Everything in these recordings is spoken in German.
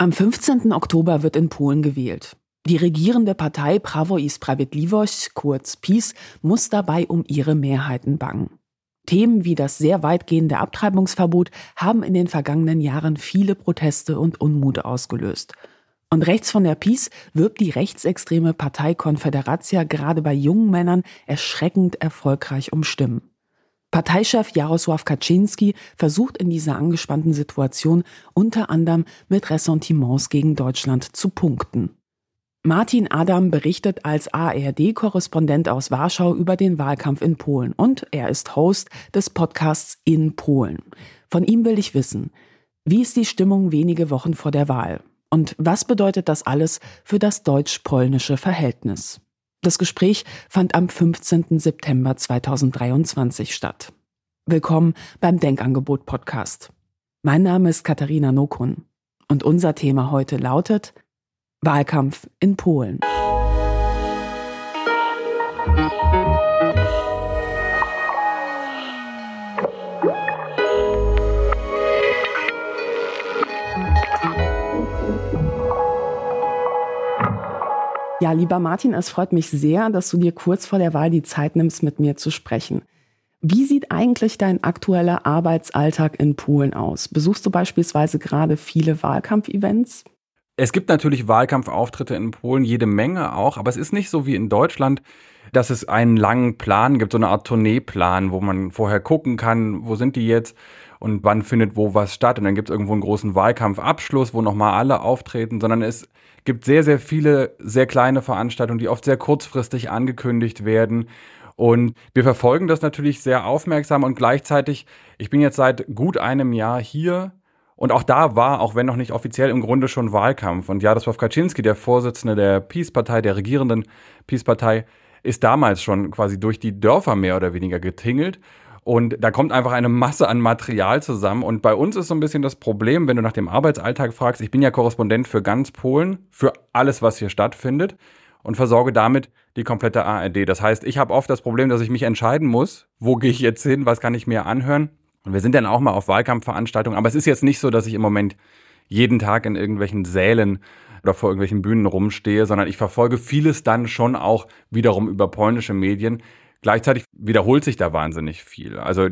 Am 15. Oktober wird in Polen gewählt. Die regierende Partei Prawo i Sprawiedliwość, kurz PiS, muss dabei um ihre Mehrheiten bangen. Themen wie das sehr weitgehende Abtreibungsverbot haben in den vergangenen Jahren viele Proteste und Unmut ausgelöst. Und rechts von der PiS wirbt die rechtsextreme Partei Konfederacja gerade bei jungen Männern erschreckend erfolgreich um Stimmen. Parteichef Jarosław Kaczynski versucht in dieser angespannten Situation unter anderem mit Ressentiments gegen Deutschland zu punkten. Martin Adam berichtet als ARD-Korrespondent aus Warschau über den Wahlkampf in Polen und er ist Host des Podcasts In Polen. Von ihm will ich wissen, wie ist die Stimmung wenige Wochen vor der Wahl? Und was bedeutet das alles für das deutsch-polnische Verhältnis? Das Gespräch fand am 15. September 2023 statt. Willkommen beim Denkangebot Podcast. Mein Name ist Katharina Nokun und unser Thema heute lautet Wahlkampf in Polen. Ja, lieber Martin, es freut mich sehr, dass du dir kurz vor der Wahl die Zeit nimmst, mit mir zu sprechen. Wie sieht eigentlich dein aktueller Arbeitsalltag in Polen aus? Besuchst du beispielsweise gerade viele Wahlkampfevents? Es gibt natürlich Wahlkampfauftritte in Polen, jede Menge auch, aber es ist nicht so wie in Deutschland, dass es einen langen Plan gibt, so eine Art Tourneeplan, wo man vorher gucken kann, wo sind die jetzt und wann findet wo was statt. Und dann gibt es irgendwo einen großen Wahlkampfabschluss, wo nochmal alle auftreten, sondern es gibt sehr, sehr viele sehr kleine Veranstaltungen, die oft sehr kurzfristig angekündigt werden. Und wir verfolgen das natürlich sehr aufmerksam und gleichzeitig, ich bin jetzt seit gut einem Jahr hier und auch da war, auch wenn noch nicht offiziell, im Grunde schon Wahlkampf. Und Jaroslaw Kaczynski, der Vorsitzende der Peace-Partei, der regierenden Peace-Partei, ist damals schon quasi durch die Dörfer mehr oder weniger getingelt und da kommt einfach eine Masse an Material zusammen. Und bei uns ist so ein bisschen das Problem, wenn du nach dem Arbeitsalltag fragst, ich bin ja Korrespondent für ganz Polen, für alles, was hier stattfindet und versorge damit die komplette ARD. Das heißt, ich habe oft das Problem, dass ich mich entscheiden muss, wo gehe ich jetzt hin, was kann ich mir anhören. Und wir sind dann auch mal auf Wahlkampfveranstaltungen, aber es ist jetzt nicht so, dass ich im Moment jeden Tag in irgendwelchen Sälen oder vor irgendwelchen Bühnen rumstehe, sondern ich verfolge vieles dann schon auch wiederum über polnische Medien, Gleichzeitig wiederholt sich da wahnsinnig viel. Also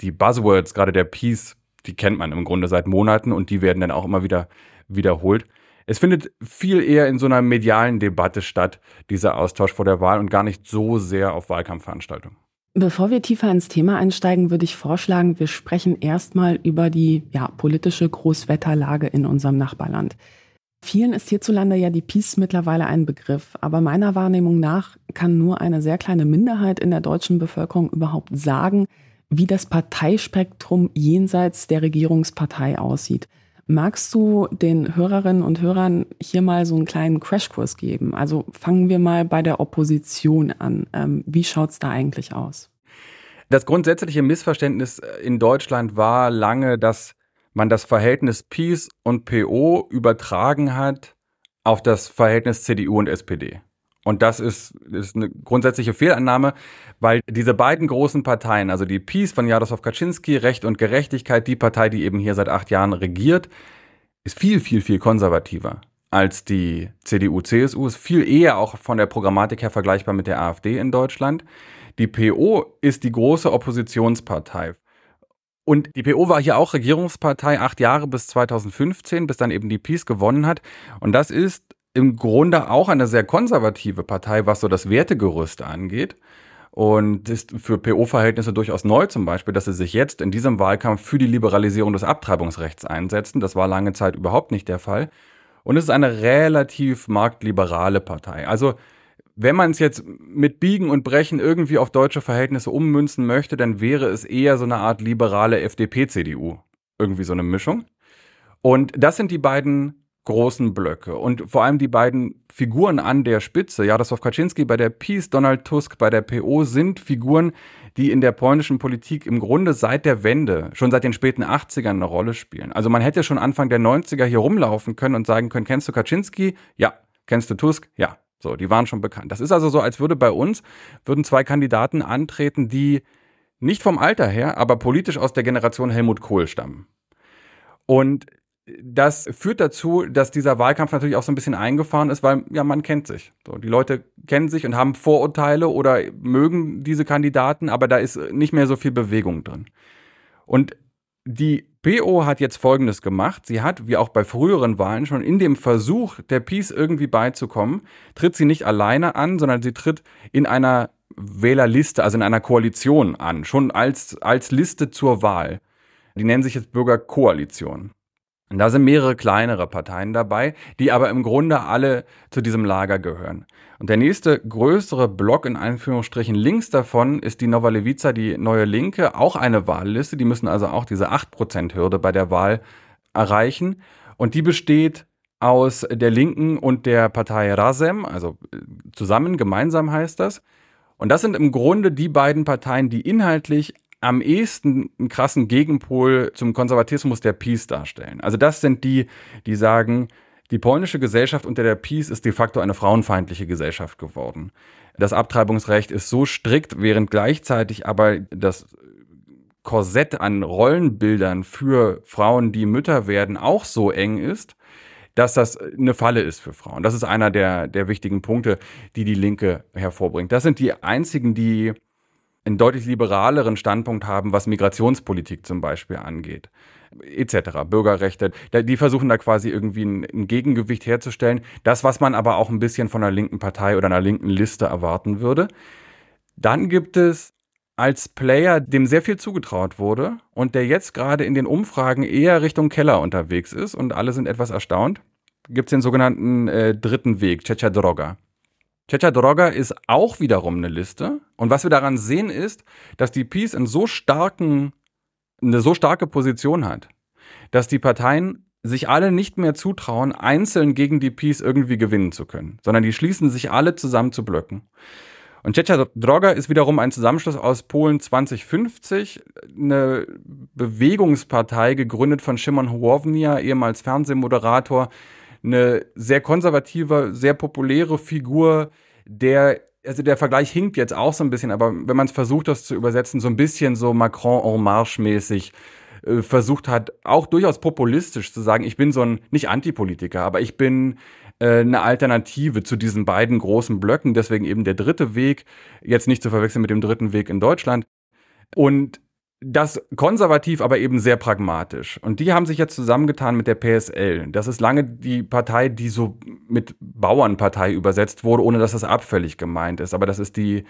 die Buzzwords, gerade der Peace, die kennt man im Grunde seit Monaten und die werden dann auch immer wieder wiederholt. Es findet viel eher in so einer medialen Debatte statt, dieser Austausch vor der Wahl und gar nicht so sehr auf Wahlkampfveranstaltungen. Bevor wir tiefer ins Thema einsteigen, würde ich vorschlagen, wir sprechen erstmal über die ja, politische Großwetterlage in unserem Nachbarland. Vielen ist hierzulande ja die Peace mittlerweile ein Begriff, aber meiner Wahrnehmung nach kann nur eine sehr kleine Minderheit in der deutschen Bevölkerung überhaupt sagen, wie das Parteispektrum jenseits der Regierungspartei aussieht. Magst du den Hörerinnen und Hörern hier mal so einen kleinen Crashkurs geben? Also fangen wir mal bei der Opposition an. Ähm, wie schaut's da eigentlich aus? Das grundsätzliche Missverständnis in Deutschland war lange, dass man das Verhältnis Peace und PO übertragen hat auf das Verhältnis CDU und SPD. Und das ist, ist eine grundsätzliche Fehlannahme, weil diese beiden großen Parteien, also die Peace von Jaroslaw Kaczynski, Recht und Gerechtigkeit, die Partei, die eben hier seit acht Jahren regiert, ist viel, viel, viel konservativer als die CDU, CSU, ist viel eher auch von der Programmatik her vergleichbar mit der AfD in Deutschland. Die PO ist die große Oppositionspartei. Und die PO war hier auch Regierungspartei acht Jahre bis 2015, bis dann eben die Peace gewonnen hat. Und das ist im Grunde auch eine sehr konservative Partei, was so das Wertegerüst angeht. Und ist für PO-Verhältnisse durchaus neu zum Beispiel, dass sie sich jetzt in diesem Wahlkampf für die Liberalisierung des Abtreibungsrechts einsetzen. Das war lange Zeit überhaupt nicht der Fall. Und es ist eine relativ marktliberale Partei. Also wenn man es jetzt mit Biegen und Brechen irgendwie auf deutsche Verhältnisse ummünzen möchte, dann wäre es eher so eine Art liberale FDP-CDU. Irgendwie so eine Mischung. Und das sind die beiden großen Blöcke und vor allem die beiden Figuren an der Spitze, Jaroslaw Kaczynski bei der Peace, Donald Tusk bei der PO, sind Figuren, die in der polnischen Politik im Grunde seit der Wende, schon seit den späten 80ern eine Rolle spielen. Also man hätte schon Anfang der 90er hier rumlaufen können und sagen können, kennst du Kaczynski? Ja. Kennst du Tusk? Ja. So, die waren schon bekannt. Das ist also so, als würde bei uns, würden zwei Kandidaten antreten, die nicht vom Alter her, aber politisch aus der Generation Helmut Kohl stammen. Und das führt dazu, dass dieser Wahlkampf natürlich auch so ein bisschen eingefahren ist, weil ja man kennt sich. So, die Leute kennen sich und haben Vorurteile oder mögen diese Kandidaten, aber da ist nicht mehr so viel Bewegung drin. Und die PO hat jetzt Folgendes gemacht. Sie hat, wie auch bei früheren Wahlen, schon in dem Versuch, der Peace irgendwie beizukommen, tritt sie nicht alleine an, sondern sie tritt in einer Wählerliste, also in einer Koalition an, schon als, als Liste zur Wahl. Die nennen sich jetzt Bürgerkoalition. Und da sind mehrere kleinere Parteien dabei, die aber im Grunde alle zu diesem Lager gehören. Und der nächste größere Block in Anführungsstrichen links davon ist die Nova Levica, die neue Linke, auch eine Wahlliste. Die müssen also auch diese 8%-Hürde bei der Wahl erreichen. Und die besteht aus der Linken und der Partei Rasem, also äh, zusammen, gemeinsam heißt das. Und das sind im Grunde die beiden Parteien, die inhaltlich am ehesten einen krassen Gegenpol zum Konservatismus der Peace darstellen. Also das sind die, die sagen, die polnische Gesellschaft unter der Peace ist de facto eine frauenfeindliche Gesellschaft geworden. Das Abtreibungsrecht ist so strikt, während gleichzeitig aber das Korsett an Rollenbildern für Frauen, die Mütter werden, auch so eng ist, dass das eine Falle ist für Frauen. Das ist einer der, der wichtigen Punkte, die die Linke hervorbringt. Das sind die einzigen, die einen deutlich liberaleren Standpunkt haben, was Migrationspolitik zum Beispiel angeht, etc. Bürgerrechte. Die versuchen da quasi irgendwie ein, Gegengewicht herzustellen. Das, was man aber auch ein bisschen von einer linken Partei oder einer linken Liste erwarten würde. Dann gibt es als Player, dem sehr viel zugetraut wurde und der jetzt gerade in den Umfragen eher Richtung Keller unterwegs ist und alle sind etwas erstaunt, gibt es den sogenannten äh, dritten Weg, Cecha Droga. Checha Droga ist auch wiederum eine Liste. Und was wir daran sehen ist, dass die Peace in so starken, eine so starke Position hat, dass die Parteien sich alle nicht mehr zutrauen, einzeln gegen die Peace irgendwie gewinnen zu können, sondern die schließen sich alle zusammen zu Blöcken. Und Czecha Droga ist wiederum ein Zusammenschluss aus Polen 2050, eine Bewegungspartei gegründet von Szymon Hołownia, ehemals Fernsehmoderator, eine sehr konservative, sehr populäre Figur, der also der Vergleich hinkt jetzt auch so ein bisschen, aber wenn man es versucht, das zu übersetzen, so ein bisschen so Macron en marche mäßig äh, versucht hat, auch durchaus populistisch zu sagen, ich bin so ein, nicht Antipolitiker, aber ich bin äh, eine Alternative zu diesen beiden großen Blöcken, deswegen eben der dritte Weg, jetzt nicht zu verwechseln mit dem dritten Weg in Deutschland. Und das konservativ, aber eben sehr pragmatisch. Und die haben sich jetzt zusammengetan mit der PSL. Das ist lange die Partei, die so mit Bauernpartei übersetzt wurde, ohne dass das abfällig gemeint ist. Aber das ist die,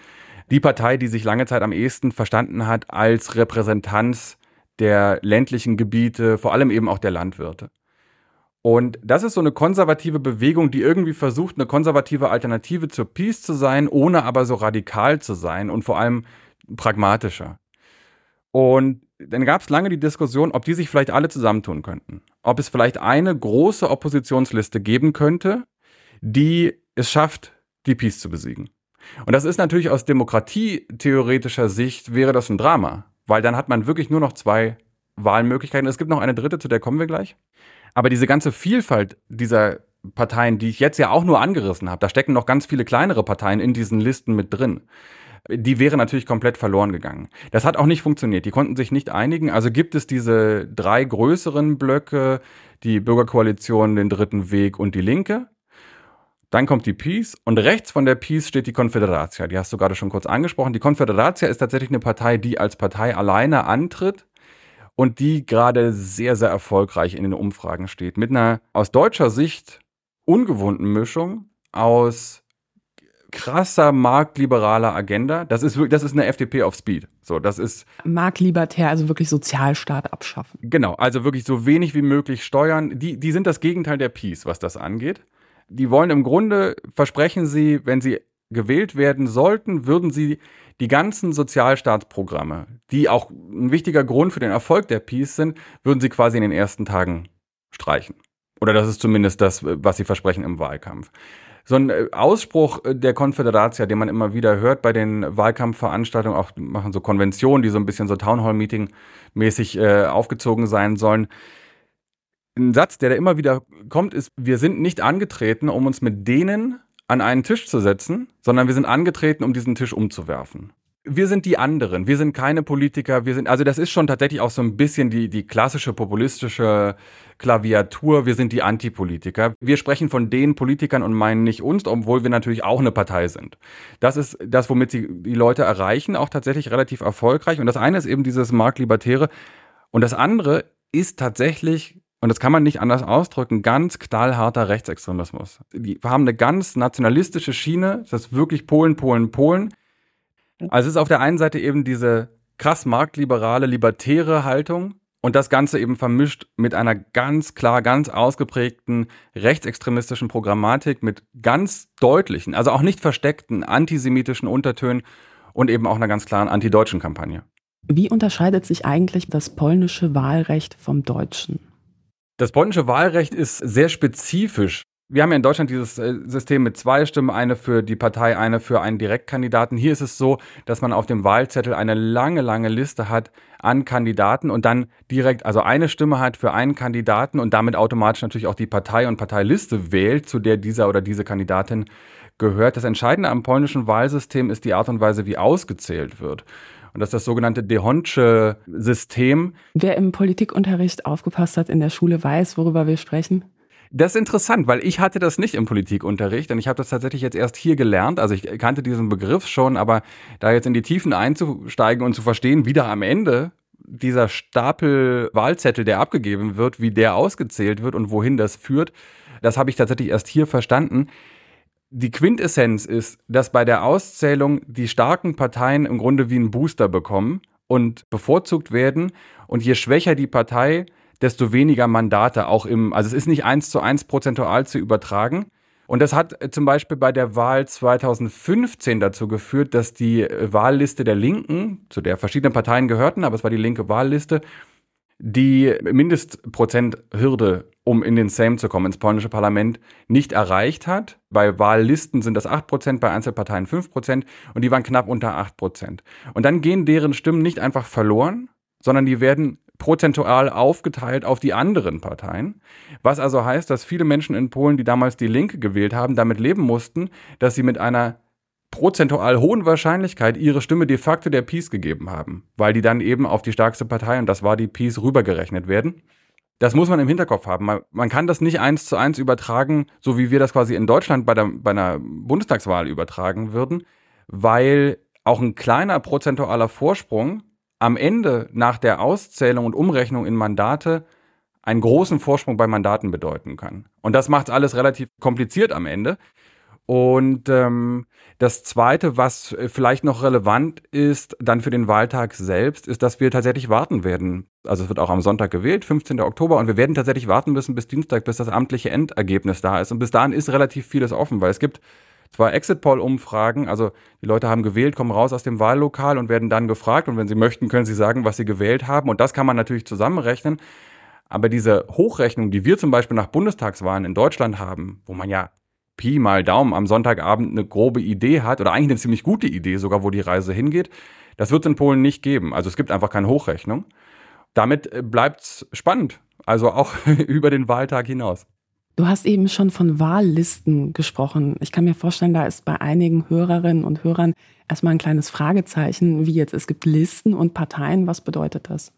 die Partei, die sich lange Zeit am ehesten verstanden hat als Repräsentanz der ländlichen Gebiete, vor allem eben auch der Landwirte. Und das ist so eine konservative Bewegung, die irgendwie versucht, eine konservative Alternative zur Peace zu sein, ohne aber so radikal zu sein und vor allem pragmatischer. Und dann gab es lange die Diskussion, ob die sich vielleicht alle zusammentun könnten. Ob es vielleicht eine große Oppositionsliste geben könnte, die es schafft, die Peace zu besiegen. Und das ist natürlich aus demokratietheoretischer Sicht wäre das ein Drama, weil dann hat man wirklich nur noch zwei Wahlmöglichkeiten. Es gibt noch eine dritte, zu der kommen wir gleich. Aber diese ganze Vielfalt dieser Parteien, die ich jetzt ja auch nur angerissen habe, da stecken noch ganz viele kleinere Parteien in diesen Listen mit drin die wäre natürlich komplett verloren gegangen. Das hat auch nicht funktioniert. Die konnten sich nicht einigen. Also gibt es diese drei größeren Blöcke, die Bürgerkoalition, den Dritten Weg und die Linke. Dann kommt die Peace und rechts von der Peace steht die Konföderatia. Die hast du gerade schon kurz angesprochen. Die Konföderatia ist tatsächlich eine Partei, die als Partei alleine antritt und die gerade sehr, sehr erfolgreich in den Umfragen steht. Mit einer aus deutscher Sicht ungewohnten Mischung aus krasser marktliberaler Agenda. Das ist wirklich, das ist eine FDP auf Speed. So, das ist marktlibertär, also wirklich Sozialstaat abschaffen. Genau, also wirklich so wenig wie möglich steuern. Die, die sind das Gegenteil der Peace, was das angeht. Die wollen im Grunde versprechen sie, wenn sie gewählt werden sollten, würden sie die ganzen Sozialstaatsprogramme, die auch ein wichtiger Grund für den Erfolg der Peace sind, würden sie quasi in den ersten Tagen streichen. Oder das ist zumindest das, was sie versprechen im Wahlkampf so ein äh, Ausspruch äh, der Konföderatia, den man immer wieder hört bei den Wahlkampfveranstaltungen, auch machen so Konventionen, die so ein bisschen so Townhall-Meeting-mäßig äh, aufgezogen sein sollen. Ein Satz, der da immer wieder kommt, ist, wir sind nicht angetreten, um uns mit denen an einen Tisch zu setzen, sondern wir sind angetreten, um diesen Tisch umzuwerfen. Wir sind die anderen, wir sind keine Politiker, wir sind, also das ist schon tatsächlich auch so ein bisschen die, die klassische populistische Klaviatur, wir sind die Antipolitiker. Wir sprechen von den Politikern und meinen nicht uns, obwohl wir natürlich auch eine Partei sind. Das ist das, womit sie die Leute erreichen, auch tatsächlich relativ erfolgreich. Und das eine ist eben dieses Marktlibertäre und das andere ist tatsächlich und das kann man nicht anders ausdrücken, ganz knallharter Rechtsextremismus. Die haben eine ganz nationalistische Schiene, das ist wirklich Polen, Polen, Polen. Also es ist auf der einen Seite eben diese krass marktliberale, libertäre Haltung und das Ganze eben vermischt mit einer ganz klar, ganz ausgeprägten rechtsextremistischen Programmatik mit ganz deutlichen, also auch nicht versteckten antisemitischen Untertönen und eben auch einer ganz klaren antideutschen Kampagne. Wie unterscheidet sich eigentlich das polnische Wahlrecht vom deutschen? Das polnische Wahlrecht ist sehr spezifisch wir haben ja in Deutschland dieses äh, System mit zwei Stimmen, eine für die Partei, eine für einen Direktkandidaten. Hier ist es so, dass man auf dem Wahlzettel eine lange, lange Liste hat an Kandidaten und dann direkt, also eine Stimme hat für einen Kandidaten und damit automatisch natürlich auch die Partei und Parteiliste wählt, zu der dieser oder diese Kandidatin gehört. Das Entscheidende am polnischen Wahlsystem ist die Art und Weise, wie ausgezählt wird. Und das ist das sogenannte Dehonsche System. Wer im Politikunterricht aufgepasst hat in der Schule, weiß, worüber wir sprechen. Das ist interessant, weil ich hatte das nicht im Politikunterricht und ich habe das tatsächlich jetzt erst hier gelernt. Also ich kannte diesen Begriff schon, aber da jetzt in die Tiefen einzusteigen und zu verstehen, wie da am Ende dieser Stapel Wahlzettel, der abgegeben wird, wie der ausgezählt wird und wohin das führt, das habe ich tatsächlich erst hier verstanden. Die Quintessenz ist, dass bei der Auszählung die starken Parteien im Grunde wie einen Booster bekommen und bevorzugt werden. Und je schwächer die Partei, desto weniger Mandate auch im, also es ist nicht eins zu eins prozentual zu übertragen. Und das hat äh, zum Beispiel bei der Wahl 2015 dazu geführt, dass die äh, Wahlliste der Linken, zu der verschiedene Parteien gehörten, aber es war die linke Wahlliste, die Mindestprozenthürde, um in den Sejm zu kommen, ins polnische Parlament, nicht erreicht hat. Bei Wahllisten sind das 8%, bei Einzelparteien 5% und die waren knapp unter 8%. Und dann gehen deren Stimmen nicht einfach verloren, sondern die werden prozentual aufgeteilt auf die anderen Parteien. Was also heißt, dass viele Menschen in Polen, die damals die Linke gewählt haben, damit leben mussten, dass sie mit einer prozentual hohen Wahrscheinlichkeit ihre Stimme de facto der Peace gegeben haben, weil die dann eben auf die stärkste Partei, und das war die Peace, rübergerechnet werden. Das muss man im Hinterkopf haben. Man, kann das nicht eins zu eins übertragen, so wie wir das quasi in Deutschland bei, der, bei einer Bundestagswahl übertragen würden, weil auch ein kleiner prozentualer Vorsprung am Ende nach der Auszählung und Umrechnung in Mandate einen großen Vorsprung bei Mandaten bedeuten kann. Und das macht alles relativ kompliziert am Ende. Und ähm, das Zweite, was vielleicht noch relevant ist, dann für den Wahltag selbst, ist, dass wir tatsächlich warten werden. Also es wird auch am Sonntag gewählt, 15. Oktober, und wir werden tatsächlich warten müssen bis Dienstag, bis das amtliche Endergebnis da ist. Und bis dahin ist relativ vieles offen, weil es gibt zwar Exit-Poll-Umfragen, also die Leute haben gewählt, kommen raus aus dem Wahllokal und werden dann gefragt und wenn sie möchten, können sie sagen, was sie gewählt haben und das kann man natürlich zusammenrechnen. Aber diese Hochrechnung, die wir zum Beispiel nach Bundestagswahlen in Deutschland haben, wo man ja Pi mal Daumen am Sonntagabend eine grobe Idee hat oder eigentlich eine ziemlich gute Idee sogar, wo die Reise hingeht, das wird es in Polen nicht geben. Also es gibt einfach keine Hochrechnung. Damit äh, bleibt es spannend, also auch über den Wahltag hinaus. Du hast eben schon von Wahllisten gesprochen. Ich kann mir vorstellen, da ist bei einigen Hörerinnen und Hörern erstmal ein kleines Fragezeichen, wie jetzt es gibt Listen und Parteien. Was bedeutet das?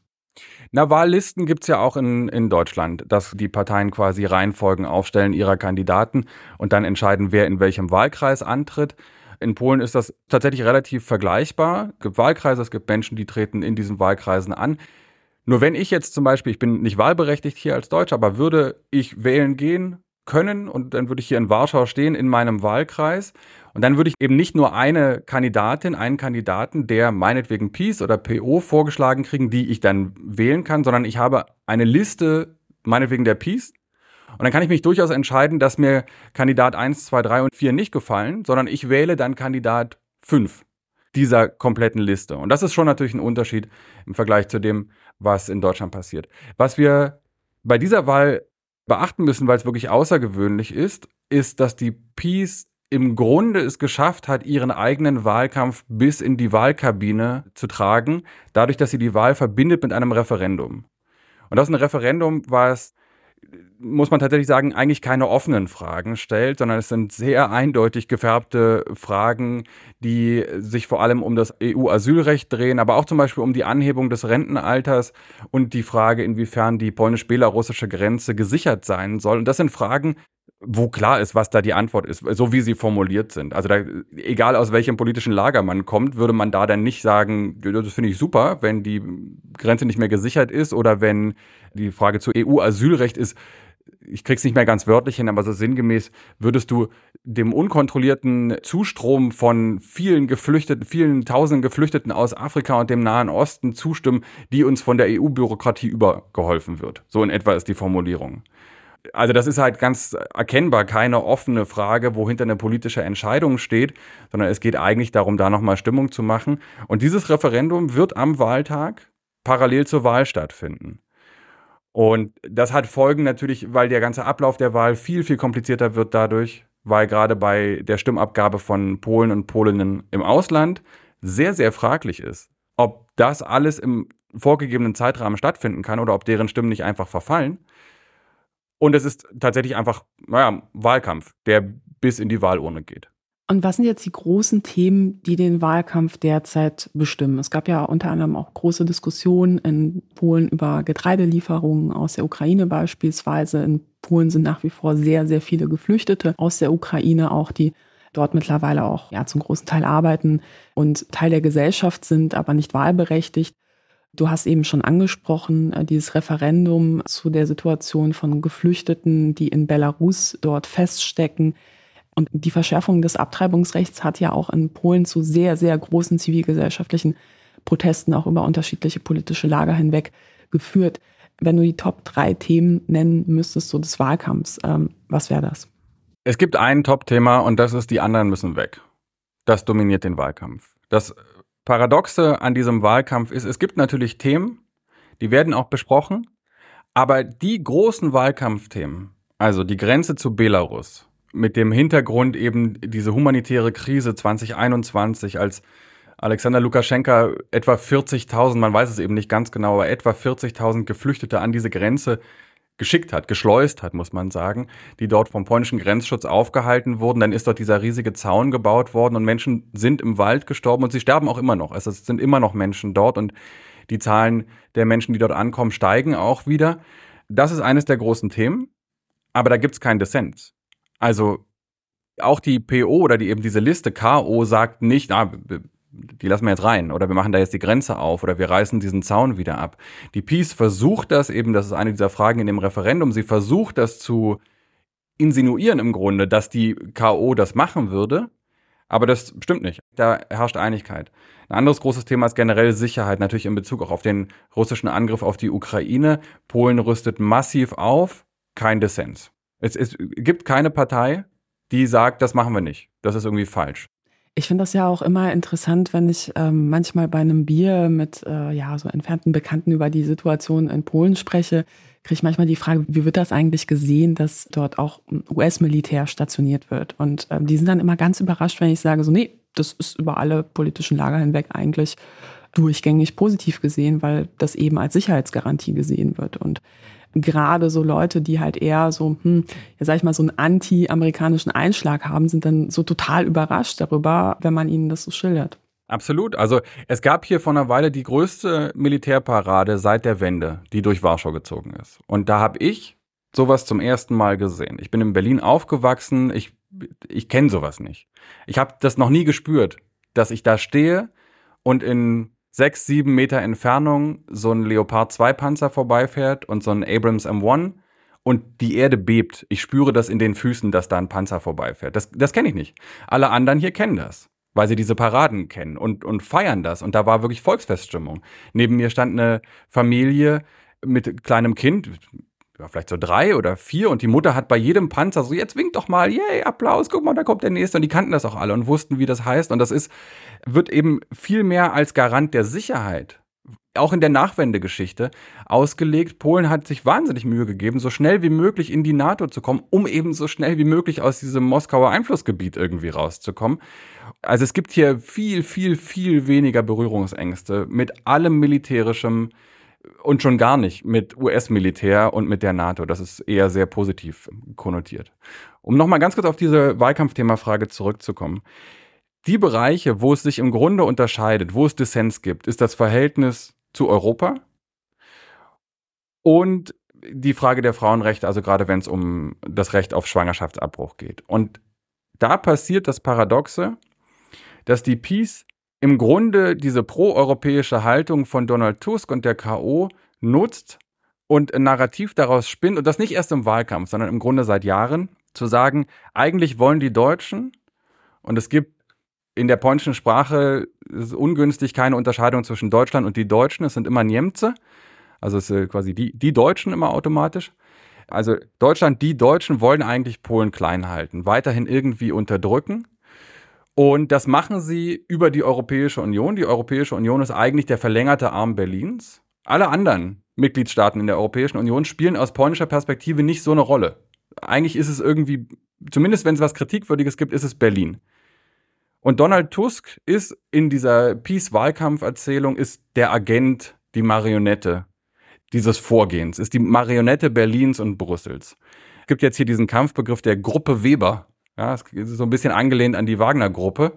Na, Wahllisten gibt es ja auch in, in Deutschland, dass die Parteien quasi Reihenfolgen aufstellen ihrer Kandidaten und dann entscheiden, wer in welchem Wahlkreis antritt. In Polen ist das tatsächlich relativ vergleichbar. Es gibt Wahlkreise, es gibt Menschen, die treten in diesen Wahlkreisen an. Nur wenn ich jetzt zum Beispiel, ich bin nicht wahlberechtigt hier als Deutscher, aber würde ich wählen gehen können und dann würde ich hier in Warschau stehen in meinem Wahlkreis und dann würde ich eben nicht nur eine Kandidatin, einen Kandidaten, der meinetwegen Peace oder PO vorgeschlagen kriegen, die ich dann wählen kann, sondern ich habe eine Liste meinetwegen der Peace und dann kann ich mich durchaus entscheiden, dass mir Kandidat 1, 2, 3 und 4 nicht gefallen, sondern ich wähle dann Kandidat 5 dieser kompletten Liste. Und das ist schon natürlich ein Unterschied im Vergleich zu dem, was in Deutschland passiert. Was wir bei dieser Wahl beachten müssen, weil es wirklich außergewöhnlich ist, ist, dass die Peace im Grunde es geschafft hat, ihren eigenen Wahlkampf bis in die Wahlkabine zu tragen, dadurch, dass sie die Wahl verbindet mit einem Referendum. Und das ist ein Referendum, was muss man tatsächlich sagen, eigentlich keine offenen Fragen stellt, sondern es sind sehr eindeutig gefärbte Fragen, die sich vor allem um das EU-Asylrecht drehen, aber auch zum Beispiel um die Anhebung des Rentenalters und die Frage, inwiefern die polnisch-belarussische Grenze gesichert sein soll. Und das sind Fragen, wo klar ist, was da die Antwort ist, so wie sie formuliert sind. Also da, egal aus welchem politischen Lager man kommt, würde man da dann nicht sagen, das finde ich super, wenn die Grenze nicht mehr gesichert ist oder wenn die Frage zu EU-Asylrecht ist, ich krieg's nicht mehr ganz wörtlich hin, aber so sinngemäß würdest du dem unkontrollierten Zustrom von vielen Geflüchteten, vielen tausenden Geflüchteten aus Afrika und dem Nahen Osten zustimmen, die uns von der EU-Bürokratie übergeholfen wird. So in etwa ist die Formulierung also das ist halt ganz erkennbar keine offene Frage, wohinter eine politische Entscheidung steht, sondern es geht eigentlich darum, da nochmal Stimmung zu machen. Und dieses Referendum wird am Wahltag parallel zur Wahl stattfinden. Und das hat Folgen natürlich, weil der ganze Ablauf der Wahl viel, viel komplizierter wird dadurch, weil gerade bei der Stimmabgabe von Polen und Polinnen im Ausland sehr, sehr fraglich ist, ob das alles im vorgegebenen Zeitrahmen stattfinden kann oder ob deren Stimmen nicht einfach verfallen. Und es ist tatsächlich einfach, naja, Wahlkampf, der bis in die Wahlurne geht. Und was sind jetzt die großen Themen, die den Wahlkampf derzeit bestimmen? Es gab ja unter anderem auch große Diskussionen in Polen über Getreidelieferungen aus der Ukraine beispielsweise. In Polen sind nach wie vor sehr, sehr viele Geflüchtete aus der Ukraine, auch die dort mittlerweile auch ja, zum großen Teil arbeiten und Teil der Gesellschaft sind, aber nicht wahlberechtigt. Du hast eben schon angesprochen, äh, dieses Referendum zu der Situation von Geflüchteten, die in Belarus dort feststecken. Und die Verschärfung des Abtreibungsrechts hat ja auch in Polen zu sehr, sehr großen zivilgesellschaftlichen Protesten auch über unterschiedliche politische Lager hinweg geführt. Wenn du die Top drei Themen nennen müsstest, so des Wahlkampfs, ähm, was wäre das? Es gibt ein Top-Thema und das ist, die anderen müssen weg. Das dominiert den Wahlkampf. Das Paradoxe an diesem Wahlkampf ist, es gibt natürlich Themen, die werden auch besprochen, aber die großen Wahlkampfthemen, also die Grenze zu Belarus, mit dem Hintergrund eben diese humanitäre Krise 2021, als Alexander Lukaschenka etwa 40.000, man weiß es eben nicht ganz genau, aber etwa 40.000 Geflüchtete an diese Grenze geschickt hat, geschleust hat, muss man sagen, die dort vom polnischen Grenzschutz aufgehalten wurden. Dann ist dort dieser riesige Zaun gebaut worden und Menschen sind im Wald gestorben und sie sterben auch immer noch. Es sind immer noch Menschen dort und die Zahlen der Menschen, die dort ankommen, steigen auch wieder. Das ist eines der großen Themen, aber da gibt es keinen Dissens. Also auch die PO oder die eben diese Liste KO sagt nicht, ah, die lassen wir jetzt rein oder wir machen da jetzt die Grenze auf oder wir reißen diesen Zaun wieder ab. Die Peace versucht das eben, das ist eine dieser Fragen in dem Referendum, sie versucht das zu insinuieren im Grunde, dass die KO das machen würde, aber das stimmt nicht. Da herrscht Einigkeit. Ein anderes großes Thema ist generell Sicherheit, natürlich in Bezug auch auf den russischen Angriff auf die Ukraine. Polen rüstet massiv auf, kein Dissens. Es, es gibt keine Partei, die sagt, das machen wir nicht. Das ist irgendwie falsch. Ich finde das ja auch immer interessant, wenn ich ähm, manchmal bei einem Bier mit äh, ja so entfernten Bekannten über die Situation in Polen spreche, kriege ich manchmal die Frage, wie wird das eigentlich gesehen, dass dort auch US-Militär stationiert wird? Und ähm, die sind dann immer ganz überrascht, wenn ich sage, so nee, das ist über alle politischen Lager hinweg eigentlich durchgängig positiv gesehen, weil das eben als Sicherheitsgarantie gesehen wird. Und gerade so Leute, die halt eher so, hm, ja sag ich mal, so einen anti-amerikanischen Einschlag haben, sind dann so total überrascht darüber, wenn man ihnen das so schildert. Absolut. Also es gab hier vor einer Weile die größte Militärparade seit der Wende, die durch Warschau gezogen ist. Und da habe ich sowas zum ersten Mal gesehen. Ich bin in Berlin aufgewachsen, ich, ich kenne sowas nicht. Ich habe das noch nie gespürt, dass ich da stehe und in sechs, sieben Meter Entfernung so ein Leopard 2 Panzer vorbeifährt und so ein Abrams M1 und die Erde bebt. Ich spüre das in den Füßen, dass da ein Panzer vorbeifährt. Das, das kenne ich nicht. Alle anderen hier kennen das, weil sie diese Paraden kennen und, und feiern das. Und da war wirklich Volksfeststimmung. Neben mir stand eine Familie mit kleinem Kind, ja, vielleicht so drei oder vier und die Mutter hat bei jedem Panzer so, jetzt winkt doch mal, yay, Applaus, guck mal, da kommt der nächste und die kannten das auch alle und wussten, wie das heißt und das ist, wird eben viel mehr als Garant der Sicherheit auch in der Nachwendegeschichte ausgelegt. Polen hat sich wahnsinnig Mühe gegeben, so schnell wie möglich in die NATO zu kommen, um eben so schnell wie möglich aus diesem Moskauer Einflussgebiet irgendwie rauszukommen. Also es gibt hier viel, viel, viel weniger Berührungsängste mit allem militärischem, Und schon gar nicht mit US-Militär und mit der NATO. Das ist eher sehr positiv konnotiert. Um nochmal ganz kurz auf diese Wahlkampfthema-Frage zurückzukommen. Die Bereiche, wo es sich im Grunde unterscheidet, wo es Dissens gibt, ist das Verhältnis zu Europa und die Frage der Frauenrechte, also gerade wenn es um das Recht auf Schwangerschaftsabbruch geht. Und da passiert das Paradoxe, dass die Peace im Grunde diese proeuropäische Haltung von Donald Tusk und der KO nutzt und ein Narrativ daraus spinnt und das nicht erst im Wahlkampf, sondern im Grunde seit Jahren, zu sagen, eigentlich wollen die Deutschen und es gibt in der polnischen Sprache ungünstig keine Unterscheidung zwischen Deutschland und die Deutschen, es sind immer Niemce, also es ist quasi die, die Deutschen immer automatisch. Also Deutschland, die Deutschen wollen eigentlich Polen klein halten, weiterhin irgendwie unterdrücken. Und das machen sie über die Europäische Union. Die Europäische Union ist eigentlich der verlängerte Arm Berlins. Alle anderen Mitgliedstaaten in der Europäischen Union spielen aus polnischer Perspektive nicht so eine Rolle. Eigentlich ist es irgendwie, zumindest wenn es was Kritikwürdiges gibt, ist es Berlin. Und Donald Tusk ist in dieser Peace-Wahlkampferzählung ist der Agent, die Marionette dieses Vorgehens, ist die Marionette Berlins und Brüssels. Es gibt jetzt hier diesen Kampfbegriff der Gruppe Weber. Ja, es ist so ein bisschen angelehnt an die Wagner-Gruppe.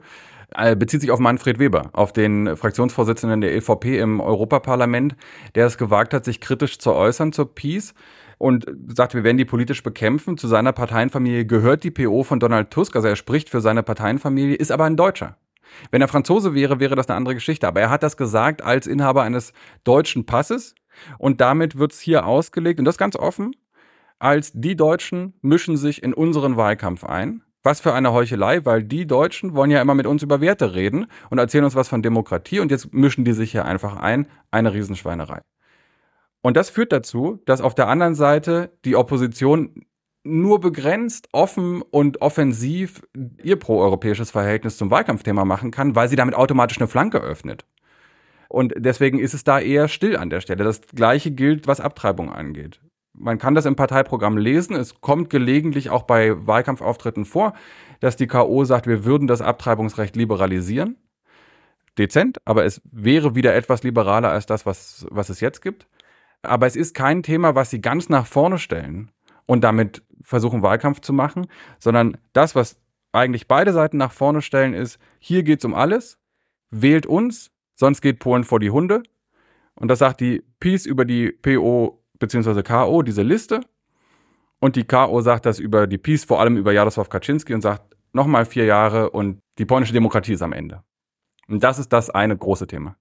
Äh, bezieht sich auf Manfred Weber, auf den Fraktionsvorsitzenden der EVP im Europaparlament, der es gewagt hat, sich kritisch zu äußern zur Peace und sagt, wir werden die politisch bekämpfen. Zu seiner Parteienfamilie gehört die PO von Donald Tusk, also er spricht für seine Parteienfamilie, ist aber ein Deutscher. Wenn er Franzose wäre, wäre das eine andere Geschichte. Aber er hat das gesagt als Inhaber eines deutschen Passes und damit wird es hier ausgelegt, und das ganz offen, als die Deutschen mischen sich in unseren Wahlkampf ein. Was für eine Heuchelei, weil die Deutschen wollen ja immer mit uns über Werte reden und erzählen uns was von Demokratie und jetzt mischen die sich hier einfach ein. Eine Riesenschweinerei. Und das führt dazu, dass auf der anderen Seite die Opposition nur begrenzt offen und offensiv ihr proeuropäisches Verhältnis zum Wahlkampfthema machen kann, weil sie damit automatisch eine Flanke öffnet. Und deswegen ist es da eher still an der Stelle. Das gleiche gilt, was Abtreibung angeht. Man kann das im Parteiprogramm lesen. Es kommt gelegentlich auch bei Wahlkampfauftritten vor, dass die K.O. sagt, wir würden das Abtreibungsrecht liberalisieren. Dezent, aber es wäre wieder etwas liberaler als das, was, was es jetzt gibt. Aber es ist kein Thema, was sie ganz nach vorne stellen und damit versuchen, Wahlkampf zu machen, sondern das, was eigentlich beide Seiten nach vorne stellen, ist, hier geht es um alles, wählt uns, sonst geht Polen vor die Hunde. Und das sagt die Peace über die PO bzw. KO, diese Liste. Und die KO sagt das über die Peace, vor allem über Jarosław Kaczynski und sagt nochmal vier Jahre und die polnische Demokratie ist am Ende. Und das ist das eine große Thema.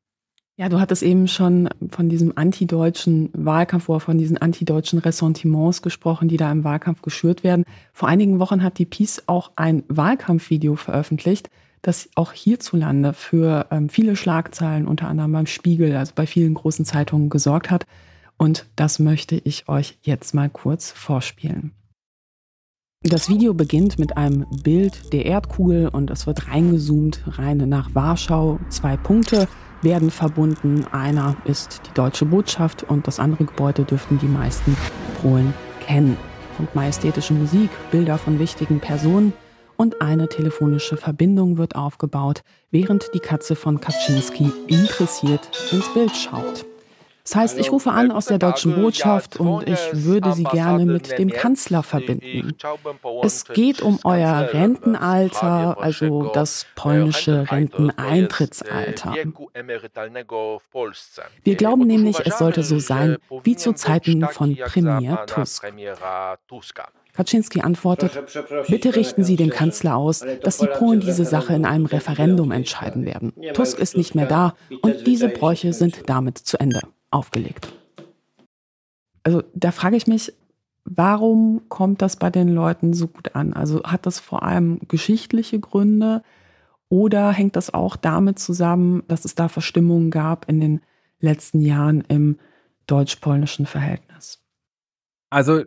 Ja, du hattest eben schon von diesem antideutschen Wahlkampf oder von diesen antideutschen Ressentiments gesprochen, die da im Wahlkampf geschürt werden. Vor einigen Wochen hat die Peace auch ein Wahlkampfvideo veröffentlicht, das auch hierzulande für ähm, viele Schlagzeilen, unter anderem beim Spiegel, also bei vielen großen Zeitungen gesorgt hat. Und das möchte ich euch jetzt mal kurz vorspielen. Das Video beginnt mit einem Bild der Erdkugel und es wird reingezoomt, rein nach Warschau. Zwei Punkte werden verbunden. Einer ist die deutsche Botschaft und das andere Gebäude dürften die meisten Polen kennen. Und majestätische Musik, Bilder von wichtigen Personen und eine telefonische Verbindung wird aufgebaut, während die Katze von Kaczynski interessiert ins Bild schaut. Das heißt, ich rufe an aus der deutschen Botschaft und ich würde Sie gerne mit dem Kanzler verbinden. Es geht um euer Rentenalter, also das polnische Renteneintrittsalter. Wir glauben nämlich, es sollte so sein wie zu Zeiten von Premier Tusk. Kaczynski antwortet, bitte richten Sie dem Kanzler aus, dass die Polen diese Sache in einem Referendum entscheiden werden. Tusk ist nicht mehr da und diese Bräuche sind damit zu Ende aufgelegt. Also da frage ich mich, warum kommt das bei den Leuten so gut an? Also hat das vor allem geschichtliche Gründe oder hängt das auch damit zusammen, dass es da Verstimmungen gab in den letzten Jahren im deutsch-polnischen Verhältnis? Also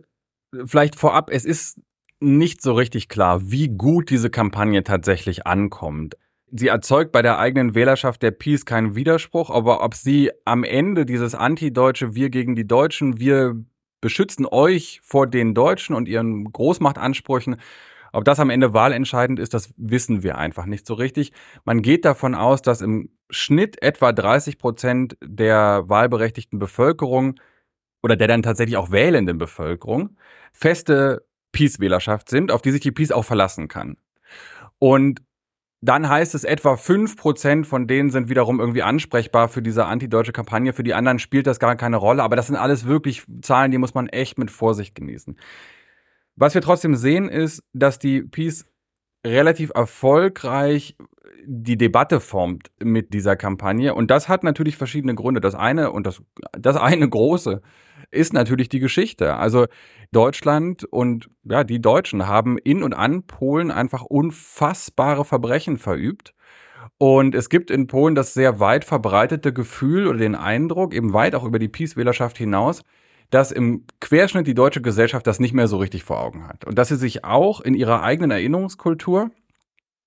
vielleicht vorab, es ist nicht so richtig klar, wie gut diese Kampagne tatsächlich ankommt sie erzeugt bei der eigenen Wählerschaft der Peace keinen Widerspruch, aber ob sie am Ende dieses antideutsche Wir gegen die Deutschen, wir beschützen euch vor den Deutschen und ihren Großmachtansprüchen, Ob das am Ende wahlentscheidend ist, das wissen wir einfach nicht so richtig. Man geht davon aus, dass im Schnitt etwa 30 Prozent der wahlberechtigten Bevölkerung oder der dann tatsächlich auch wählenden Bevölkerung feste Peace-Wählerschaft sind, auf die sich die Peace auch verlassen kann. Und dann heißt es, etwa fünf Prozent von denen sind wiederum irgendwie ansprechbar für diese antideutsche Kampagne. Für die anderen spielt das gar keine Rolle. Aber das sind alles wirklich Zahlen, die muss man echt mit Vorsicht genießen. Was wir trotzdem sehen, ist, dass die Peace relativ erfolgreich die Debatte formt mit dieser Kampagne. Und das hat natürlich verschiedene Gründe. Das eine und das, das eine große ist natürlich die Geschichte. Also Deutschland und ja, die Deutschen haben in und an Polen einfach unfassbare Verbrechen verübt. Und es gibt in Polen das sehr weit verbreitete Gefühl oder den Eindruck, eben weit auch über die Peace-Wählerschaft hinaus, dass im Querschnitt die deutsche Gesellschaft das nicht mehr so richtig vor Augen hat. Und dass sie sich auch in ihrer eigenen Erinnerungskultur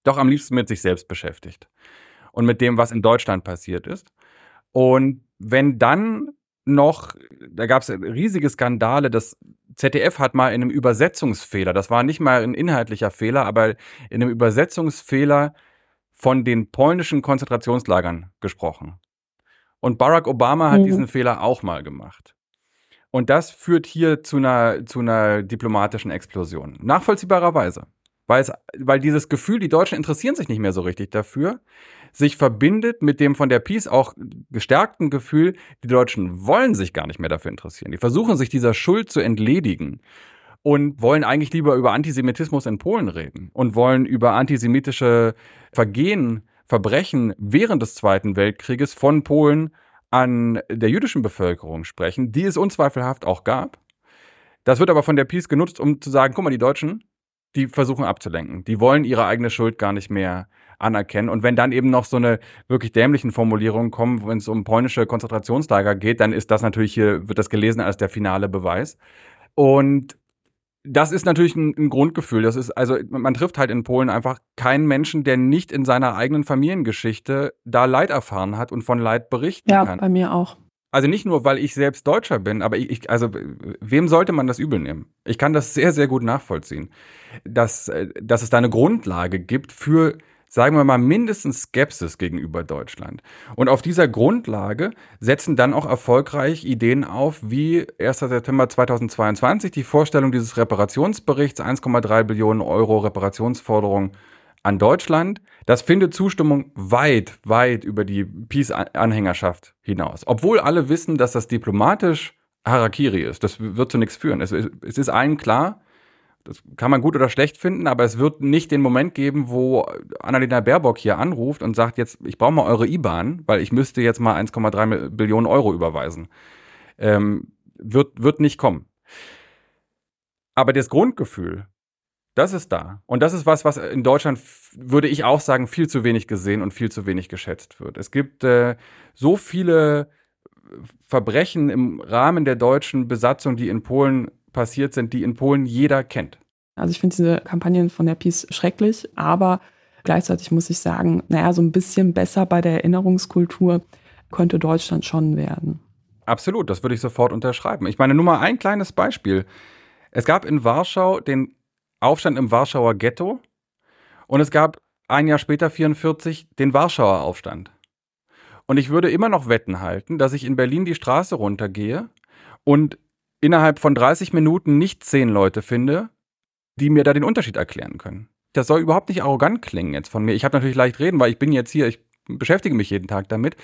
doch am liebsten mit sich selbst beschäftigt. Und mit dem, was in Deutschland passiert ist. Und wenn dann noch, da gab es riesige Skandale, das ZDF hat mal in einem Übersetzungsfehler, das war nicht mal ein inhaltlicher Fehler, aber in einem Übersetzungsfehler von den polnischen Konzentrationslagern gesprochen. Und Barack Obama hat mhm. diesen Fehler auch mal gemacht. Und das führt hier zu einer, zu einer diplomatischen Explosion. Nachvollziehbarerweise. Weil, es, weil dieses Gefühl, die Deutschen interessieren sich nicht mehr so richtig dafür sich verbindet mit dem von der Peace auch gestärkten Gefühl, die Deutschen wollen sich gar nicht mehr dafür interessieren. Die versuchen sich dieser Schuld zu entledigen und wollen eigentlich lieber über Antisemitismus in Polen reden und wollen über antisemitische Vergehen, Verbrechen während des Zweiten Weltkrieges von Polen an der jüdischen Bevölkerung sprechen, die es unzweifelhaft auch gab. Das wird aber von der Peace genutzt, um zu sagen, guck mal, die Deutschen, die versuchen abzulenken. Die wollen ihre eigene Schuld gar nicht mehr anerkennen. Und wenn dann eben noch so eine wirklich dämlichen Formulierungen kommen, wenn es um polnische Konzentrationslager geht, dann ist das natürlich hier, wird das gelesen als der finale Beweis. Und das ist natürlich ein, ein, Grundgefühl. Das ist, also man trifft halt in Polen einfach keinen Menschen, der nicht in seiner eigenen Familiengeschichte da Leid erfahren hat und von Leid berichten ja, kann. Ja, bei mir auch. Also nicht nur, weil ich selbst Deutscher bin, aber ich, also wem sollte man das übel nehmen? Ich kann das sehr, sehr gut nachvollziehen, dass, äh, dass es da eine Grundlage gibt für sagen wir mal, mindestens Skepsis gegenüber Deutschland. Und auf dieser Grundlage setzen dann auch erfolgreich Ideen auf, wie 1. September 2022 die Vorstellung dieses Reparationsberichts, 1,3 Billionen Euro Reparationsforderung an Deutschland. Das findet Zustimmung weit, weit über die Peace-Anhängerschaft hinaus. Obwohl alle wissen, dass das diplomatisch Harakiri ist. Das wird zu nichts führen. Es, es ist allen klar, das kann man gut oder schlecht finden, aber es wird nicht den Moment geben, wo Annalena Baerbock hier anruft und sagt, jetzt, ich brauche mal eure IBAN, weil ich müsste jetzt mal 1,3 Billionen Euro überweisen. Ähm, wird, wird nicht kommen. Aber das Grundgefühl, das ist da. Und das ist was, was in Deutschland, würde ich auch sagen, viel zu wenig gesehen und viel zu wenig geschätzt wird. Es gibt äh, so viele Verbrechen im Rahmen der deutschen Besatzung, die in Polen passiert sind, die in Polen jeder kennt. Also ich finde diese Kampagnen von der Peace schrecklich, aber gleichzeitig muss ich sagen, naja, so ein bisschen besser bei der Erinnerungskultur könnte Deutschland schon werden. Absolut, das würde ich sofort unterschreiben. Ich meine, nur mal ein kleines Beispiel. Es gab in Warschau den Aufstand im Warschauer Ghetto und es gab ein Jahr später, 44, den Warschauer Aufstand. Und ich würde immer noch Wetten halten, dass ich in Berlin die Straße runtergehe und innerhalb von 30 Minuten nicht zehn Leute finde, die mir da den Unterschied erklären können. Das soll überhaupt nicht arrogant klingen jetzt von mir. Ich habe natürlich leicht reden, weil ich bin jetzt hier, ich beschäftige mich jeden Tag damit.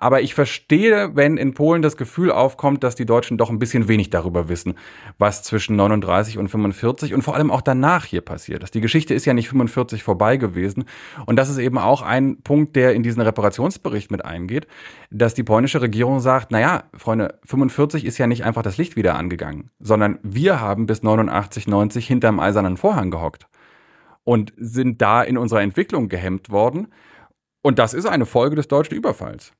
Aber ich verstehe, wenn in Polen das Gefühl aufkommt, dass die Deutschen doch ein bisschen wenig darüber wissen, was zwischen 39 und 45 und vor allem auch danach hier passiert ist. Die Geschichte ist ja nicht 45 vorbei gewesen. Und das ist eben auch ein Punkt, der in diesen Reparationsbericht mit eingeht, dass die polnische Regierung sagt, naja, Freunde, 45 ist ja nicht einfach das Licht wieder angegangen, sondern wir haben bis 89, 90 hinterm eisernen Vorhang gehockt und sind da in unserer Entwicklung gehemmt worden. Und das ist eine Folge des deutschen Überfalls.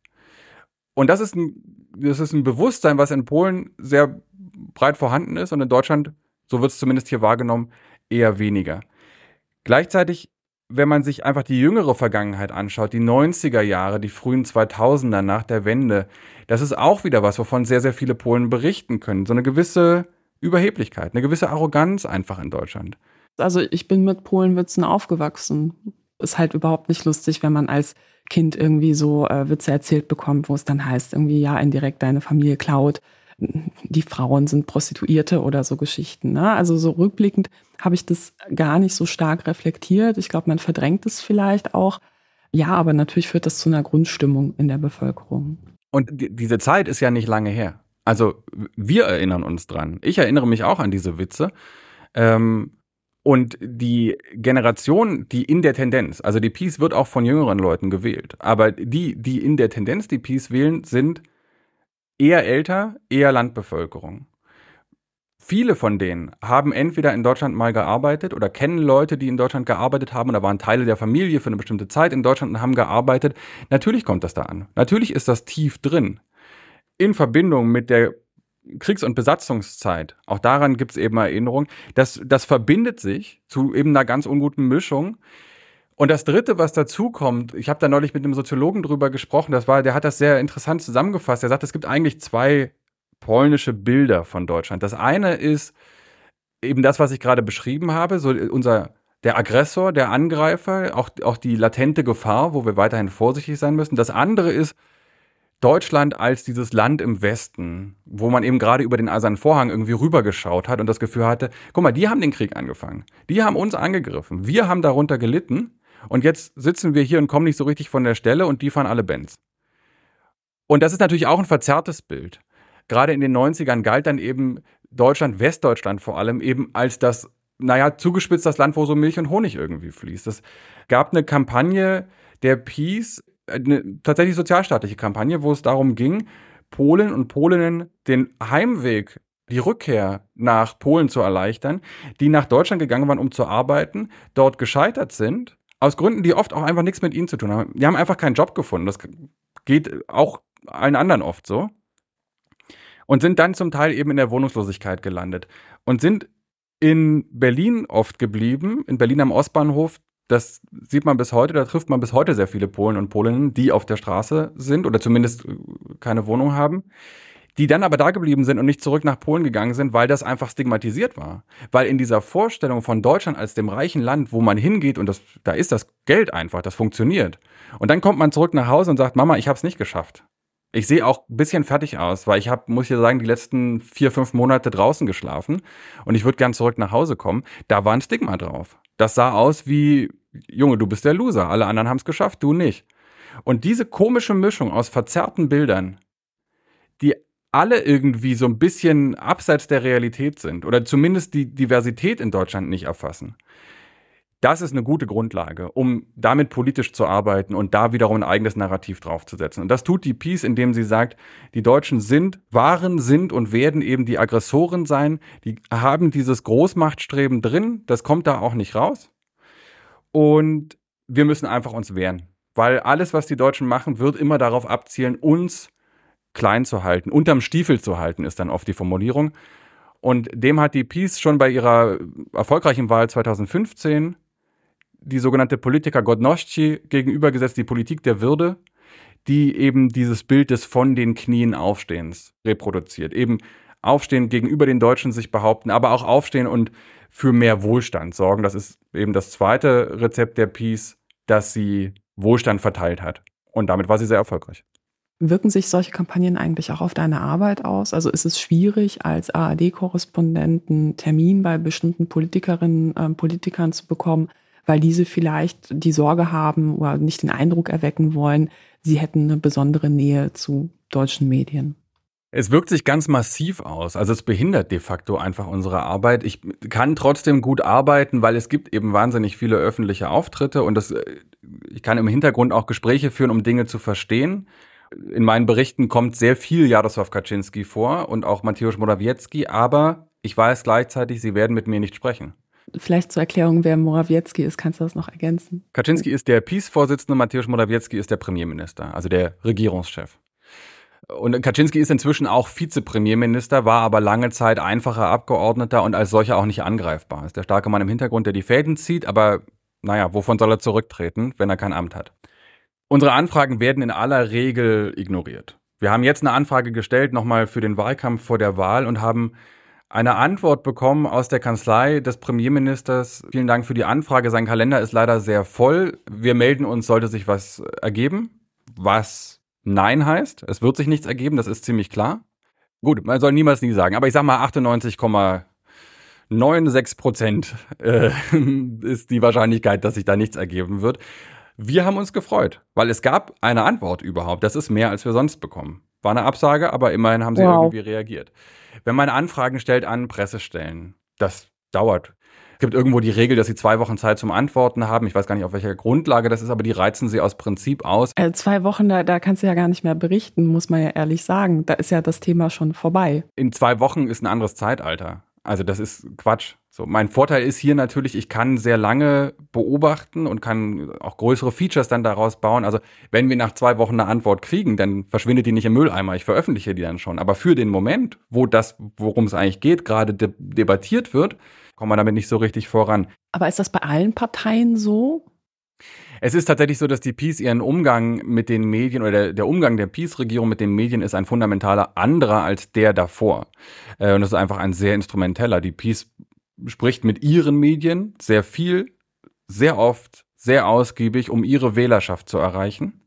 Und das ist ein, das ist ein Bewusstsein, was in Polen sehr breit vorhanden ist und in Deutschland, so wird es zumindest hier wahrgenommen, eher weniger. Gleichzeitig, wenn man sich einfach die jüngere Vergangenheit anschaut, die 90er Jahre, die frühen 2000er nach der Wende, das ist auch wieder was, wovon sehr, sehr viele Polen berichten können. So eine gewisse Überheblichkeit, eine gewisse Arroganz einfach in Deutschland. Also ich bin mit Polenwitzen aufgewachsen. Ist halt überhaupt nicht lustig, wenn man als Kind irgendwie so äh, Witze erzählt bekommt, wo es dann heißt, irgendwie ja indirekt deine Familie klaut, die Frauen sind Prostituierte oder so Geschichten. Ne? Also so rückblickend habe ich das gar nicht so stark reflektiert. Ich glaube, man verdrängt es vielleicht auch. Ja, aber natürlich führt das zu einer Grundstimmung in der Bevölkerung. Und die, diese Zeit ist ja nicht lange her. Also wir erinnern uns dran. Ich erinnere mich auch an diese Witze. Ähm, und die Generation, die in der Tendenz, also die Peace wird auch von jüngeren Leuten gewählt, aber die, die in der Tendenz die Peace wählen, sind eher älter, eher Landbevölkerung. Viele von denen haben entweder in Deutschland mal gearbeitet oder kennen Leute, die in Deutschland gearbeitet haben oder waren Teile der Familie für eine bestimmte Zeit in Deutschland und haben gearbeitet. Natürlich kommt das da an. Natürlich ist das tief drin. In Verbindung mit der Kriegs- und Besatzungszeit, auch daran gibt es eben Erinnerungen, das, das verbindet sich zu eben einer ganz unguten Mischung. Und das Dritte, was dazu kommt, ich habe da neulich mit einem Soziologen drüber gesprochen, das war, der hat das sehr interessant zusammengefasst. Er sagt, es gibt eigentlich zwei polnische Bilder von Deutschland. Das eine ist eben das, was ich gerade beschrieben habe, so unser der Aggressor, der Angreifer, auch, auch die latente Gefahr, wo wir weiterhin vorsichtig sein müssen. Das andere ist Deutschland als dieses Land im Westen, wo man eben gerade über den Eisernen Vorhang irgendwie rübergeschaut hat und das Gefühl hatte, guck mal, die haben den Krieg angefangen. Die haben uns angegriffen. Wir haben darunter gelitten und jetzt sitzen wir hier und kommen nicht so richtig von der Stelle und die fahren alle Benz. Und das ist natürlich auch ein verzerrtes Bild. Gerade in den 90ern galt dann eben Deutschland, Westdeutschland vor allem, eben als das, naja, zugespitzt das Land, wo so Milch und Honig irgendwie fließt. Es gab eine Kampagne der Peace eine tatsächlich sozialstaatliche Kampagne, wo es darum ging, Polen und Polinnen den Heimweg, die Rückkehr nach Polen zu erleichtern, die nach Deutschland gegangen waren, um zu arbeiten, dort gescheitert sind, aus Gründen, die oft auch einfach nichts mit ihnen zu tun haben. Die haben einfach keinen Job gefunden. Das geht auch allen anderen oft so. Und sind dann zum Teil eben in der Wohnungslosigkeit gelandet und sind in Berlin oft geblieben, in Berlin am Ostbahnhof, das sieht man bis heute, da trifft man bis heute sehr viele Polen und Polinnen, die auf der Straße sind oder zumindest äh, keine Wohnung haben, die dann aber da geblieben sind und nicht zurück nach Polen gegangen sind, weil das einfach stigmatisiert war. Weil in dieser Vorstellung von Deutschland als dem reichen Land, wo man hingeht und das, da ist das Geld einfach, das funktioniert. Und dann kommt man zurück nach Hause und sagt, Mama, ich habe es nicht geschafft. Ich sehe auch ein bisschen fertig aus, weil ich habe, muss ich sagen, die letzten vier, fünf Monate draußen geschlafen und ich würde gern zurück nach Hause kommen. Da war ein Stigma drauf. Das sah aus wie, Junge, du bist der Loser, alle anderen haben es geschafft, du nicht. Und diese komische Mischung aus verzerrten Bildern, die alle irgendwie so ein bisschen abseits der Realität sind oder zumindest die Diversität in Deutschland nicht erfassen, das ist eine gute Grundlage, um damit politisch zu arbeiten und da wiederum ein eigenes Narrativ draufzusetzen. Und das tut die Peace, indem sie sagt, die Deutschen sind, waren, sind und werden eben die Aggressoren sein. Die haben dieses Großmachtstreben drin. Das kommt da auch nicht raus. Und wir müssen einfach uns wehren. Weil alles, was die Deutschen machen, wird immer darauf abzielen, uns klein zu halten, unterm Stiefel zu halten, ist dann oft die Formulierung. Und dem hat die Peace schon bei ihrer erfolgreichen Wahl 2015 die sogenannte Politika Godności gegenübergesetzt, die Politik der Würde, die eben dieses Bild des von den Knien Aufstehens reproduziert. Eben aufstehen gegenüber den Deutschen sich behaupten, aber auch aufstehen und für mehr Wohlstand sorgen. Das ist eben das zweite Rezept der Peace, dass sie Wohlstand verteilt hat. Und damit war sie sehr erfolgreich. Wirken sich solche Kampagnen eigentlich auch auf deine Arbeit aus? Also ist es schwierig, als ARD-Korrespondenten Termin bei bestimmten Politikerinnen, äh, Politikern zu bekommen, weil diese vielleicht die Sorge haben oder nicht den Eindruck erwecken wollen, sie hätten eine besondere Nähe zu deutschen Medien. Es wirkt sich ganz massiv aus. Also es behindert de facto einfach unsere Arbeit. Ich kann trotzdem gut arbeiten, weil es gibt eben wahnsinnig viele öffentliche Auftritte und das, ich kann im Hintergrund auch Gespräche führen, um Dinge zu verstehen. In meinen Berichten kommt sehr viel Jaroslaw Kaczynski vor und auch Mateusz Morawiecki, aber ich weiß gleichzeitig, sie werden mit mir nicht sprechen. Vielleicht zur Erklärung, wer Morawiecki ist, kannst du das noch ergänzen? Kaczynski ist der Peace-Vorsitzende, Mateusz Morawiecki ist der Premierminister, also der Regierungschef. Und Kaczynski ist inzwischen auch Vizepremierminister, war aber lange Zeit einfacher Abgeordneter und als solcher auch nicht angreifbar. Ist der starke Mann im Hintergrund, der die Fäden zieht, aber naja, wovon soll er zurücktreten, wenn er kein Amt hat? Unsere Anfragen werden in aller Regel ignoriert. Wir haben jetzt eine Anfrage gestellt, nochmal für den Wahlkampf vor der Wahl und haben eine Antwort bekommen aus der Kanzlei des Premierministers. Vielen Dank für die Anfrage. Sein Kalender ist leider sehr voll. Wir melden uns, sollte sich was ergeben. Was Nein heißt. Es wird sich nichts ergeben, das ist ziemlich klar. Gut, man soll niemals nie sagen, aber ich sag mal 98,96 Prozent äh, ist die Wahrscheinlichkeit, dass sich da nichts ergeben wird. Wir haben uns gefreut, weil es gab eine Antwort überhaupt. Das ist mehr, als wir sonst bekommen. War eine Absage, aber immerhin haben sie wow. irgendwie reagiert. Wenn man Anfragen stellt an Pressestellen, das dauert. Es gibt irgendwo die Regel, dass sie zwei Wochen Zeit zum Antworten haben. Ich weiß gar nicht, auf welcher Grundlage das ist, aber die reizen sie aus Prinzip aus. Also zwei Wochen, da, da kannst du ja gar nicht mehr berichten, muss man ja ehrlich sagen. Da ist ja das Thema schon vorbei. In zwei Wochen ist ein anderes Zeitalter. Also das ist Quatsch. So, mein Vorteil ist hier natürlich, ich kann sehr lange beobachten und kann auch größere Features dann daraus bauen. Also wenn wir nach zwei Wochen eine Antwort kriegen, dann verschwindet die nicht im Mülleimer. Ich veröffentliche die dann schon. Aber für den Moment, wo das, worum es eigentlich geht, gerade de debattiert wird, kommen wir damit nicht so richtig voran. Aber ist das bei allen Parteien so? Es ist tatsächlich so, dass die Peace ihren Umgang mit den Medien oder der, der Umgang der Peace-Regierung mit den Medien ist ein fundamentaler anderer als der davor. Äh, und das ist einfach ein sehr instrumenteller. Die Peace spricht mit ihren Medien sehr viel, sehr oft, sehr ausgiebig, um ihre Wählerschaft zu erreichen,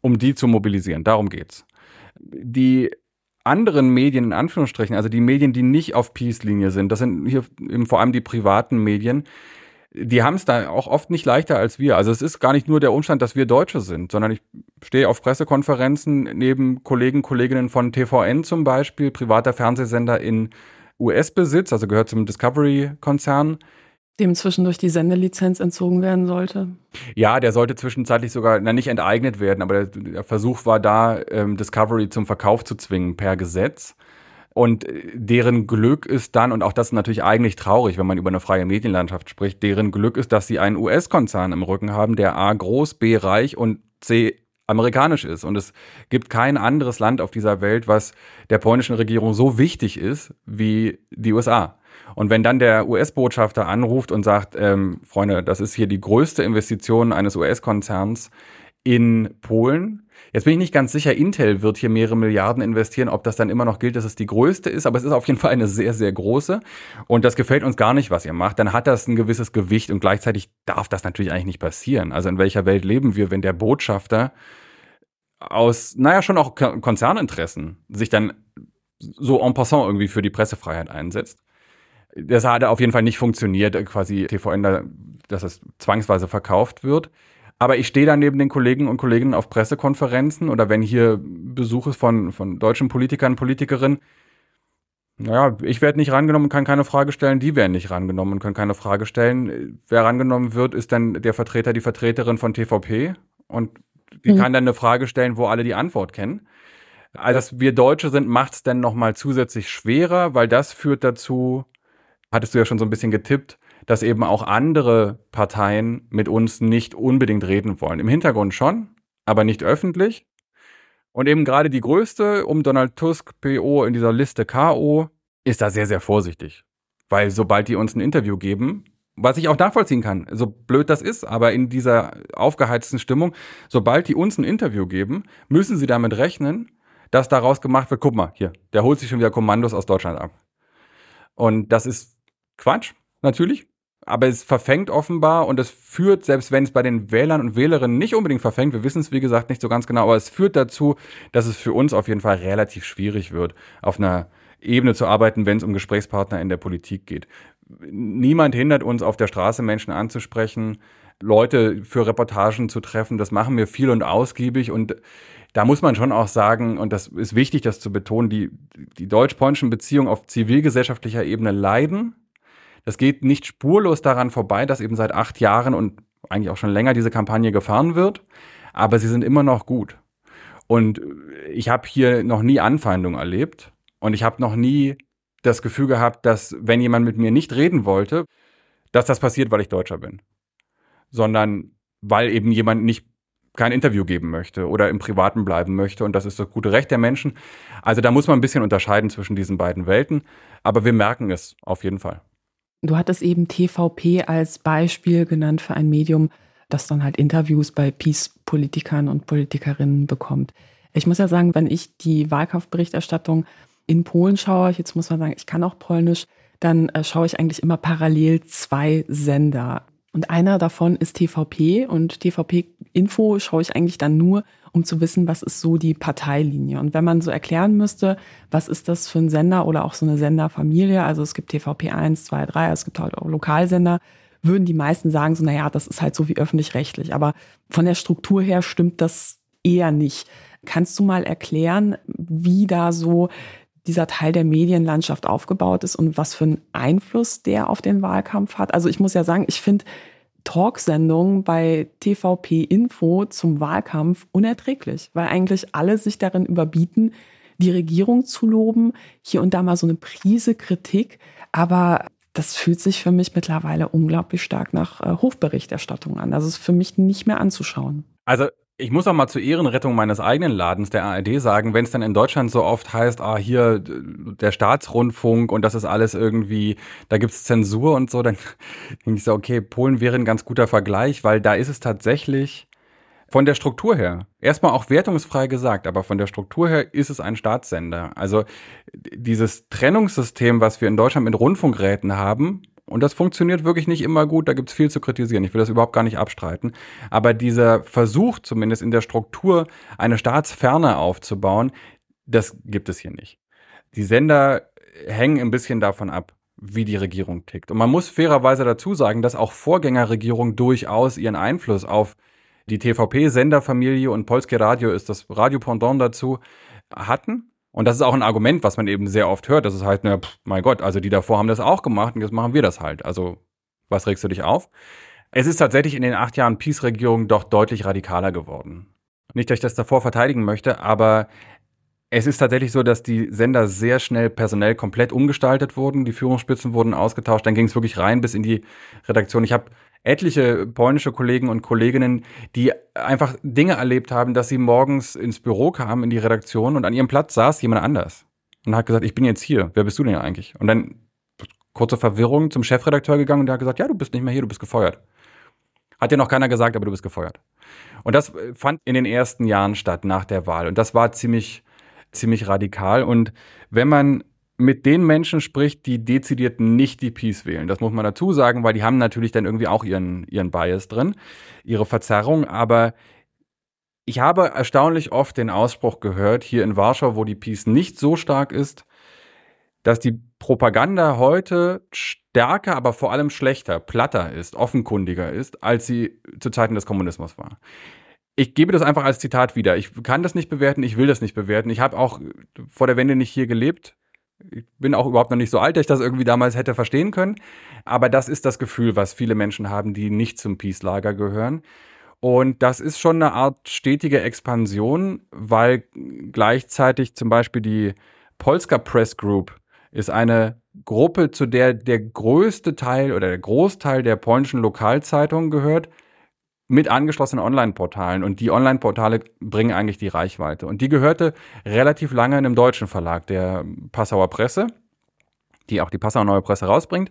um die zu mobilisieren. Darum geht's. Die anderen Medien in Anführungsstrichen, also die Medien, die nicht auf Peace-Linie sind, das sind hier eben vor allem die privaten Medien, die haben es da auch oft nicht leichter als wir. Also es ist gar nicht nur der Umstand, dass wir Deutsche sind, sondern ich stehe auf Pressekonferenzen neben Kollegen, Kolleginnen von TVN zum Beispiel, privater Fernsehsender in US-Besitz, also gehört zum Discovery-Konzern. Dem zwischendurch die Sendelizenz entzogen werden sollte? Ja, der sollte zwischenzeitlich sogar, na nicht enteignet werden, aber der, der Versuch war da, ähm, Discovery zum Verkauf zu zwingen per Gesetz. Und äh, deren Glück ist dann, und auch das ist natürlich eigentlich traurig, wenn man über eine freie Medienlandschaft spricht, deren Glück ist, dass sie einen US-Konzern im Rücken haben, der A groß, B reich und C amerikanisch ist. Und es gibt kein anderes Land auf dieser Welt, was der polnischen Regierung so wichtig ist wie die USA. Und wenn dann der US-Botschafter anruft und sagt, ähm, Freunde, das ist hier die größte Investition eines US-Konzerns in Polen. Jetzt bin ich nicht ganz sicher, Intel wird hier mehrere Milliarden investieren, ob das dann immer noch gilt, dass es die größte ist, aber es ist auf jeden Fall eine sehr, sehr große. Und das gefällt uns gar nicht, was ihr macht. Dann hat das ein gewisses Gewicht und gleichzeitig darf das natürlich eigentlich nicht passieren. Also in welcher Welt leben wir, wenn der Botschafter aus, naja, schon auch Konzerninteressen sich dann so en passant irgendwie für die Pressefreiheit einsetzt? Das hat auf jeden Fall nicht funktioniert, quasi TVN, da, dass es zwangsweise verkauft wird. Aber ich stehe dann neben den Kollegen und Kolleginnen auf Pressekonferenzen oder wenn hier Besuch ist von, von deutschen Politikern, Politikerinnen, naja, ich werde nicht rangenommen und kann keine Frage stellen, die werden nicht rangenommen und können keine Frage stellen. Wer rangenommen wird, ist dann der Vertreter, die Vertreterin von TVP und die mhm. kann dann eine Frage stellen, wo alle die Antwort kennen. Also, dass wir Deutsche sind, macht es dann nochmal zusätzlich schwerer, weil das führt dazu, hattest du ja schon so ein bisschen getippt, dass eben auch andere Parteien mit uns nicht unbedingt reden wollen. Im Hintergrund schon, aber nicht öffentlich. Und eben gerade die größte um Donald Tusk PO in dieser Liste KO ist da sehr, sehr vorsichtig. Weil sobald die uns ein Interview geben, was ich auch nachvollziehen kann, so blöd das ist, aber in dieser aufgeheizten Stimmung, sobald die uns ein Interview geben, müssen sie damit rechnen, dass daraus gemacht wird, guck mal, hier, der holt sich schon wieder Kommandos aus Deutschland ab. Und das ist Quatsch, natürlich aber es verfängt offenbar und es führt, selbst wenn es bei den Wählern und Wählerinnen nicht unbedingt verfängt, wir wissen es wie gesagt nicht so ganz genau, aber es führt dazu, dass es für uns auf jeden Fall relativ schwierig wird, auf einer Ebene zu arbeiten, wenn es um Gesprächspartner in der Politik geht. Niemand hindert uns, auf der Straße Menschen anzusprechen, Leute für Reportagen zu treffen. Das machen wir viel und ausgiebig und da muss man schon auch sagen, und das ist wichtig, das zu betonen, die, die deutsch-polnischen Beziehungen auf zivilgesellschaftlicher Ebene leiden es geht nicht spurlos daran vorbei, dass eben seit acht Jahren und eigentlich auch schon länger diese Kampagne gefahren wird, aber sie sind immer noch gut. Und ich habe hier noch nie Anfeindungen erlebt und ich habe noch nie das Gefühl gehabt, dass wenn jemand mit mir nicht reden wollte, dass das passiert, weil ich Deutscher bin, sondern weil eben jemand nicht kein Interview geben möchte oder im Privaten bleiben möchte. Und das ist das gute Recht der Menschen. Also da muss man ein bisschen unterscheiden zwischen diesen beiden Welten. Aber wir merken es auf jeden Fall. Du hattest eben TVP als Beispiel genannt für ein Medium, das dann halt Interviews bei Peace-Politikern und Politikerinnen bekommt. Ich muss ja sagen, wenn ich die Wahlkampfberichterstattung in Polen schaue, jetzt muss man sagen, ich kann auch Polnisch, dann äh, schaue ich eigentlich immer parallel zwei Sender. Und einer davon ist TVP und TVP Info schaue ich eigentlich dann nur, um zu wissen, was ist so die Parteilinie. Und wenn man so erklären müsste, was ist das für ein Sender oder auch so eine Senderfamilie, also es gibt TVP 1, 2, 3, es gibt halt auch Lokalsender, würden die meisten sagen so, naja, das ist halt so wie öffentlich-rechtlich. Aber von der Struktur her stimmt das eher nicht. Kannst du mal erklären, wie da so dieser Teil der Medienlandschaft aufgebaut ist und was für einen Einfluss der auf den Wahlkampf hat? Also ich muss ja sagen, ich finde Talksendungen bei TVP Info zum Wahlkampf unerträglich, weil eigentlich alle sich darin überbieten, die Regierung zu loben, hier und da mal so eine Prise Kritik, aber das fühlt sich für mich mittlerweile unglaublich stark nach äh, Hofberichterstattung an. Also es ist für mich nicht mehr anzuschauen. Also ich muss auch mal zur Ehrenrettung meines eigenen Ladens, der ARD, sagen, wenn es dann in Deutschland so oft heißt, ah, hier der Staatsrundfunk und das ist alles irgendwie, da gibt's Zensur und so, dann denke ich so, okay, Polen wäre ein ganz guter Vergleich, weil da ist es tatsächlich von der Struktur her, erstmal auch wertungsfrei gesagt, aber von der Struktur her ist es ein Staatssender. Also dieses Trennungssystem, was wir in Deutschland mit Rundfunkräten haben, und das funktioniert wirklich nicht immer gut, da gibt's viel zu kritisieren. Ich will das überhaupt gar nicht abstreiten. Aber dieser Versuch, zumindest in der Struktur, eine Staatsferne aufzubauen, das gibt es hier nicht. Die Sender hängen ein bisschen davon ab, wie die Regierung tickt. Und man muss fairerweise dazu sagen, dass auch Vorgängerregierungen durchaus ihren Einfluss auf die TVP-Senderfamilie und Polskie Radio ist das Radio-Pendant dazu, hatten. Und das ist auch ein Argument, was man eben sehr oft hört. Das ist halt, na, pff, mein Gott, also die davor haben das auch gemacht und jetzt machen wir das halt. Also, was regst du dich auf? Es ist tatsächlich in den acht Jahren Peace-Regierung doch deutlich radikaler geworden. Nicht, dass ich das davor verteidigen möchte, aber es ist tatsächlich so, dass die Sender sehr schnell personell komplett umgestaltet wurden. Die Führungsspitzen wurden ausgetauscht. Dann ging es wirklich rein bis in die Redaktion. Ich habe etliche polnische Kollegen und Kolleginnen, die einfach Dinge erlebt haben, dass sie morgens ins Büro kamen, in die Redaktion und an ihrem Platz saß jemand anders und hat gesagt, ich bin jetzt hier, wer bist du denn eigentlich? Und dann kurze Verwirrung zum Chefredakteur gegangen und der hat gesagt, ja, du bist nicht mehr hier, du bist gefeuert. Hat ja noch keiner gesagt, aber du bist gefeuert. Und das fand in den ersten Jahren statt nach der Wahl und das war ziemlich ziemlich radikal und wenn man mit den Menschen spricht, die dezidiert nicht die Peace wählen. Das muss man dazu sagen, weil die haben natürlich dann irgendwie auch ihren, ihren Bias drin, ihre Verzerrung. Aber ich habe erstaunlich oft den Ausspruch gehört, hier in Warschau, wo die Peace nicht so stark ist, dass die Propaganda heute stärker, aber vor allem schlechter, platter ist, offenkundiger ist, als sie zu Zeiten des Kommunismus war. Ich gebe das einfach als Zitat wieder. Ich kann das nicht bewerten, ich will das nicht bewerten. Ich habe auch vor der Wende nicht hier gelebt ich bin auch überhaupt noch nicht so alt, dass ich das irgendwie damals hätte verstehen können. Aber das ist das Gefühl, was viele Menschen haben, die nicht zum Peace-Lager gehören. Und das ist schon eine Art stetige Expansion, weil gleichzeitig zum Beispiel die Polska Press Group ist eine Gruppe, zu der der größte Teil oder der Großteil der polnischen Lokalzeitungen gehört mit angeschlossenen Online-Portalen. Und die Online-Portale bringen eigentlich die Reichweite. Und die gehörte relativ lange einem deutschen Verlag, der Passauer Presse, die auch die Passauer Neue Presse rausbringt.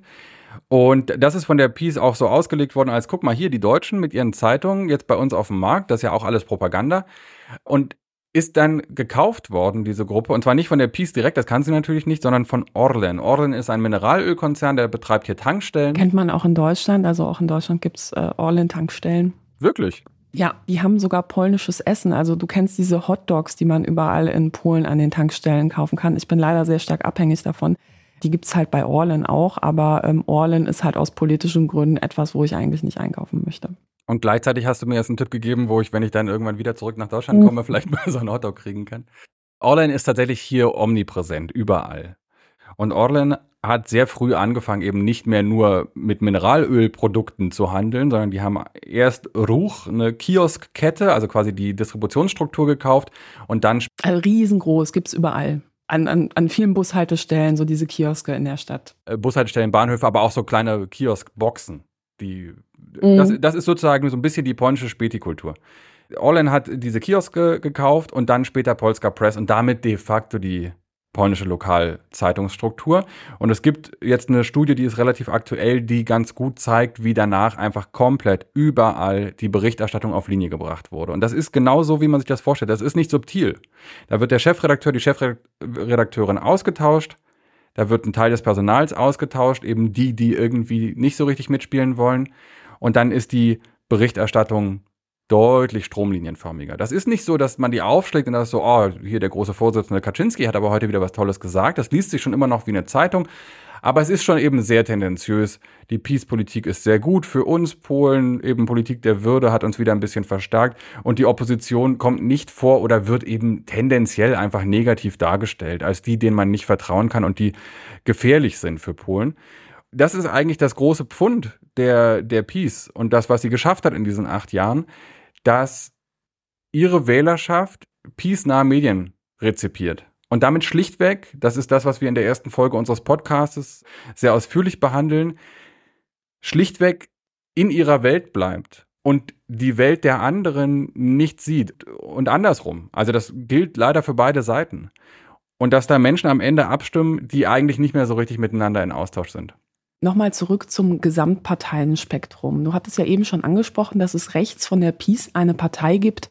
Und das ist von der Peace auch so ausgelegt worden, als guck mal hier, die Deutschen mit ihren Zeitungen jetzt bei uns auf dem Markt, das ist ja auch alles Propaganda. Und ist dann gekauft worden, diese Gruppe, und zwar nicht von der Peace direkt, das kann sie natürlich nicht, sondern von Orlen. Orlen ist ein Mineralölkonzern, der betreibt hier Tankstellen. Kennt man auch in Deutschland, also auch in Deutschland gibt's äh, Orlen-Tankstellen. Wirklich? Ja, die haben sogar polnisches Essen. Also du kennst diese Hot Dogs, die man überall in Polen an den Tankstellen kaufen kann. Ich bin leider sehr stark abhängig davon. Die gibt's halt bei Orlen auch, aber ähm, Orlen ist halt aus politischen Gründen etwas, wo ich eigentlich nicht einkaufen möchte. Und gleichzeitig hast du mir jetzt einen Tipp gegeben, wo ich, wenn ich dann irgendwann wieder zurück nach Deutschland komme, mhm. vielleicht mal so einen Hotdog kriegen kann. Orlen ist tatsächlich hier omnipräsent, überall. Und Orlen hat sehr früh angefangen, eben nicht mehr nur mit Mineralölprodukten zu handeln, sondern die haben erst Ruch, eine Kioskkette, also quasi die Distributionsstruktur gekauft und dann. Also riesengroß, gibt's überall. An, an, an vielen Bushaltestellen, so diese Kioske in der Stadt. Äh, Bushaltestellen, Bahnhöfe, aber auch so kleine Kioskboxen. Die, mhm. das, das ist sozusagen so ein bisschen die polnische Spätikultur. Orlen hat diese Kioske gekauft und dann später Polska Press und damit de facto die polnische Lokalzeitungsstruktur. Und es gibt jetzt eine Studie, die ist relativ aktuell, die ganz gut zeigt, wie danach einfach komplett überall die Berichterstattung auf Linie gebracht wurde. Und das ist genau so, wie man sich das vorstellt. Das ist nicht subtil. Da wird der Chefredakteur, die Chefredakteurin ausgetauscht. Da wird ein Teil des Personals ausgetauscht, eben die, die irgendwie nicht so richtig mitspielen wollen. Und dann ist die Berichterstattung deutlich stromlinienförmiger. Das ist nicht so, dass man die aufschlägt und das ist so, oh, hier der große Vorsitzende Kaczynski hat aber heute wieder was Tolles gesagt. Das liest sich schon immer noch wie eine Zeitung. Aber es ist schon eben sehr tendenziös. Die Peace-Politik ist sehr gut für uns. Polen, eben Politik der Würde, hat uns wieder ein bisschen verstärkt. Und die Opposition kommt nicht vor oder wird eben tendenziell einfach negativ dargestellt, als die, denen man nicht vertrauen kann und die gefährlich sind für Polen. Das ist eigentlich das große Pfund der, der Peace und das, was sie geschafft hat in diesen acht Jahren dass ihre Wählerschaft peace-nahe Medien rezipiert. Und damit schlichtweg, das ist das, was wir in der ersten Folge unseres Podcasts sehr ausführlich behandeln, schlichtweg in ihrer Welt bleibt und die Welt der anderen nicht sieht und andersrum. Also das gilt leider für beide Seiten. Und dass da Menschen am Ende abstimmen, die eigentlich nicht mehr so richtig miteinander in Austausch sind. Nochmal zurück zum Gesamtparteienspektrum. Du hattest ja eben schon angesprochen, dass es rechts von der Peace eine Partei gibt,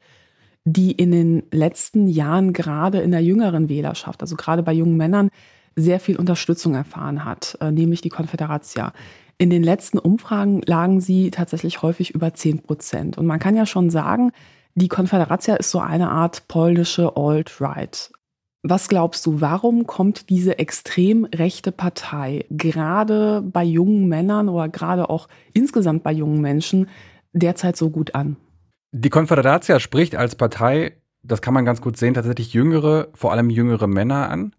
die in den letzten Jahren gerade in der jüngeren Wählerschaft, also gerade bei jungen Männern, sehr viel Unterstützung erfahren hat, äh, nämlich die Konföderatia. In den letzten Umfragen lagen sie tatsächlich häufig über 10 Prozent. Und man kann ja schon sagen, die Konföderatia ist so eine Art polnische Alt-Right. Was glaubst du, warum kommt diese extrem rechte Partei gerade bei jungen Männern oder gerade auch insgesamt bei jungen Menschen derzeit so gut an? Die Konföderatia spricht als Partei, das kann man ganz gut sehen, tatsächlich jüngere, vor allem jüngere Männer an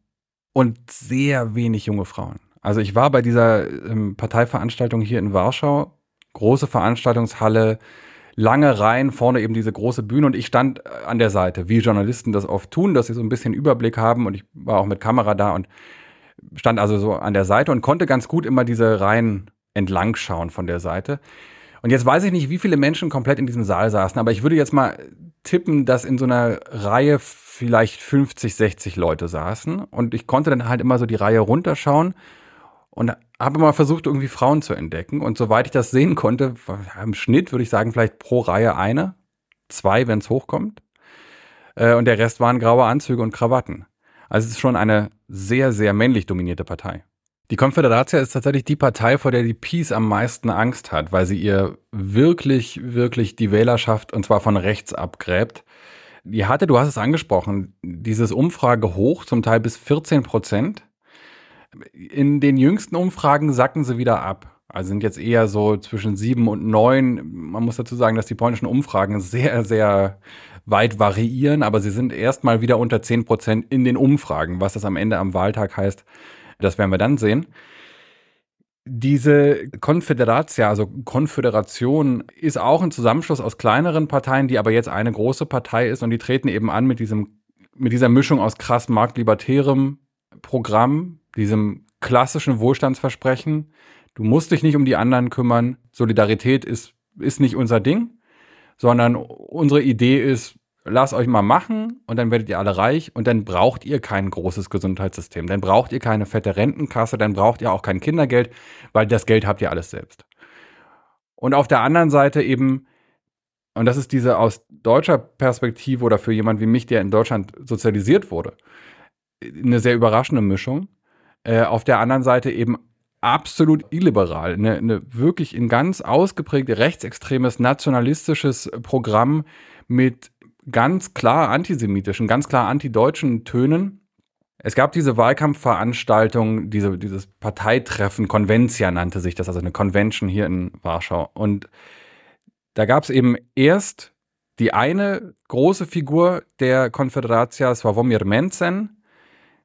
und sehr wenig junge Frauen. Also ich war bei dieser ähm, Parteiveranstaltung hier in Warschau, große Veranstaltungshalle, lange Reihen, vorne eben diese große Bühne. Und ich stand äh, an der Seite, wie Journalisten das oft tun, dass sie so ein bisschen Überblick haben. Und ich war auch mit Kamera da und stand also so an der Seite und konnte ganz gut immer diese Reihen entlang schauen von der Seite. Und jetzt weiß ich nicht, wie viele Menschen komplett in diesem Saal saßen, aber ich würde jetzt mal tippen, dass in so einer Reihe vielleicht 50, 60 Leute saßen. Und ich konnte dann halt immer so die Reihe runterschauen. Und habe mal versucht, irgendwie Frauen zu entdecken. Und soweit ich das sehen konnte, im Schnitt würde ich sagen, vielleicht pro Reihe eine, zwei, wenn es hochkommt. Äh, und der Rest waren graue Anzüge und Krawatten. Also es ist schon eine sehr, sehr männlich dominierte Partei. Die Konföderatia ist tatsächlich die Partei, vor der die Peace am meisten Angst hat, weil sie ihr wirklich, wirklich die Wählerschaft und zwar von rechts abgräbt. Die hatte, du hast es angesprochen, dieses Umfrage hoch, zum Teil bis 14 Prozent. In den jüngsten Umfragen sacken sie wieder ab. Also sind jetzt eher so zwischen sieben und neun. Man muss dazu sagen, dass die polnischen Umfragen sehr, sehr weit variieren, aber sie sind erstmal wieder unter zehn Prozent in den Umfragen. Was das am Ende am Wahltag heißt, das werden wir dann sehen. Diese Konföderatia, also Konföderation, ist auch ein Zusammenschluss aus kleineren Parteien, die aber jetzt eine große Partei ist und die treten eben an mit diesem, mit dieser Mischung aus krass marktlibertärem Programm, diesem klassischen Wohlstandsversprechen. Du musst dich nicht um die anderen kümmern. Solidarität ist, ist nicht unser Ding, sondern unsere Idee ist, lasst euch mal machen und dann werdet ihr alle reich und dann braucht ihr kein großes Gesundheitssystem. Dann braucht ihr keine fette Rentenkasse, dann braucht ihr auch kein Kindergeld, weil das Geld habt ihr alles selbst. Und auf der anderen Seite eben, und das ist diese aus deutscher Perspektive oder für jemand wie mich, der in Deutschland sozialisiert wurde, eine sehr überraschende Mischung. Äh, auf der anderen Seite eben absolut illiberal, eine, eine wirklich in ganz ausgeprägt rechtsextremes nationalistisches Programm mit ganz klar antisemitischen, ganz klar antideutschen Tönen. Es gab diese Wahlkampfveranstaltung, diese, dieses Parteitreffen, Konventia nannte sich das, also eine Convention hier in Warschau. Und da gab es eben erst die eine große Figur der Konföderatia, Sławomir Menzen,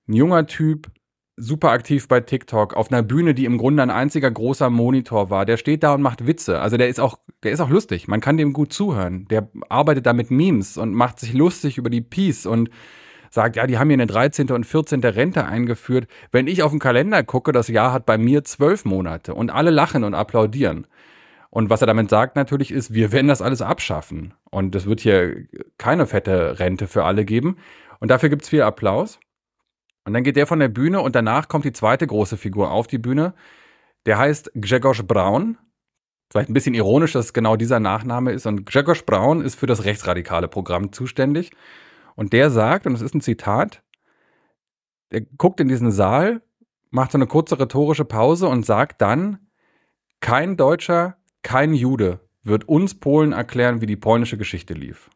ein junger Typ, super aktiv bei TikTok, auf einer Bühne, die im Grunde ein einziger großer Monitor war. Der steht da und macht Witze. Also der ist auch, der ist auch lustig. Man kann dem gut zuhören. Der arbeitet da mit Memes und macht sich lustig über die Peace und sagt, ja, die haben hier eine 13. und 14. Rente eingeführt. Wenn ich auf den Kalender gucke, das Jahr hat bei mir zwölf Monate und alle lachen und applaudieren. Und was er damit sagt natürlich ist, wir werden das alles abschaffen. Und es wird hier keine fette Rente für alle geben. Und dafür gibt's viel Applaus. Und dann geht der von der Bühne und danach kommt die zweite große Figur auf die Bühne. Der heißt Grzegorz Braun. Vielleicht ein bisschen ironisch, dass genau dieser Nachname ist. Und Grzegorz Braun ist für das rechtsradikale Programm zuständig. Und der sagt, und es ist ein Zitat, der guckt in diesen Saal, macht so eine kurze rhetorische Pause und sagt dann, kein Deutscher, kein Jude wird uns Polen erklären, wie die polnische Geschichte lief.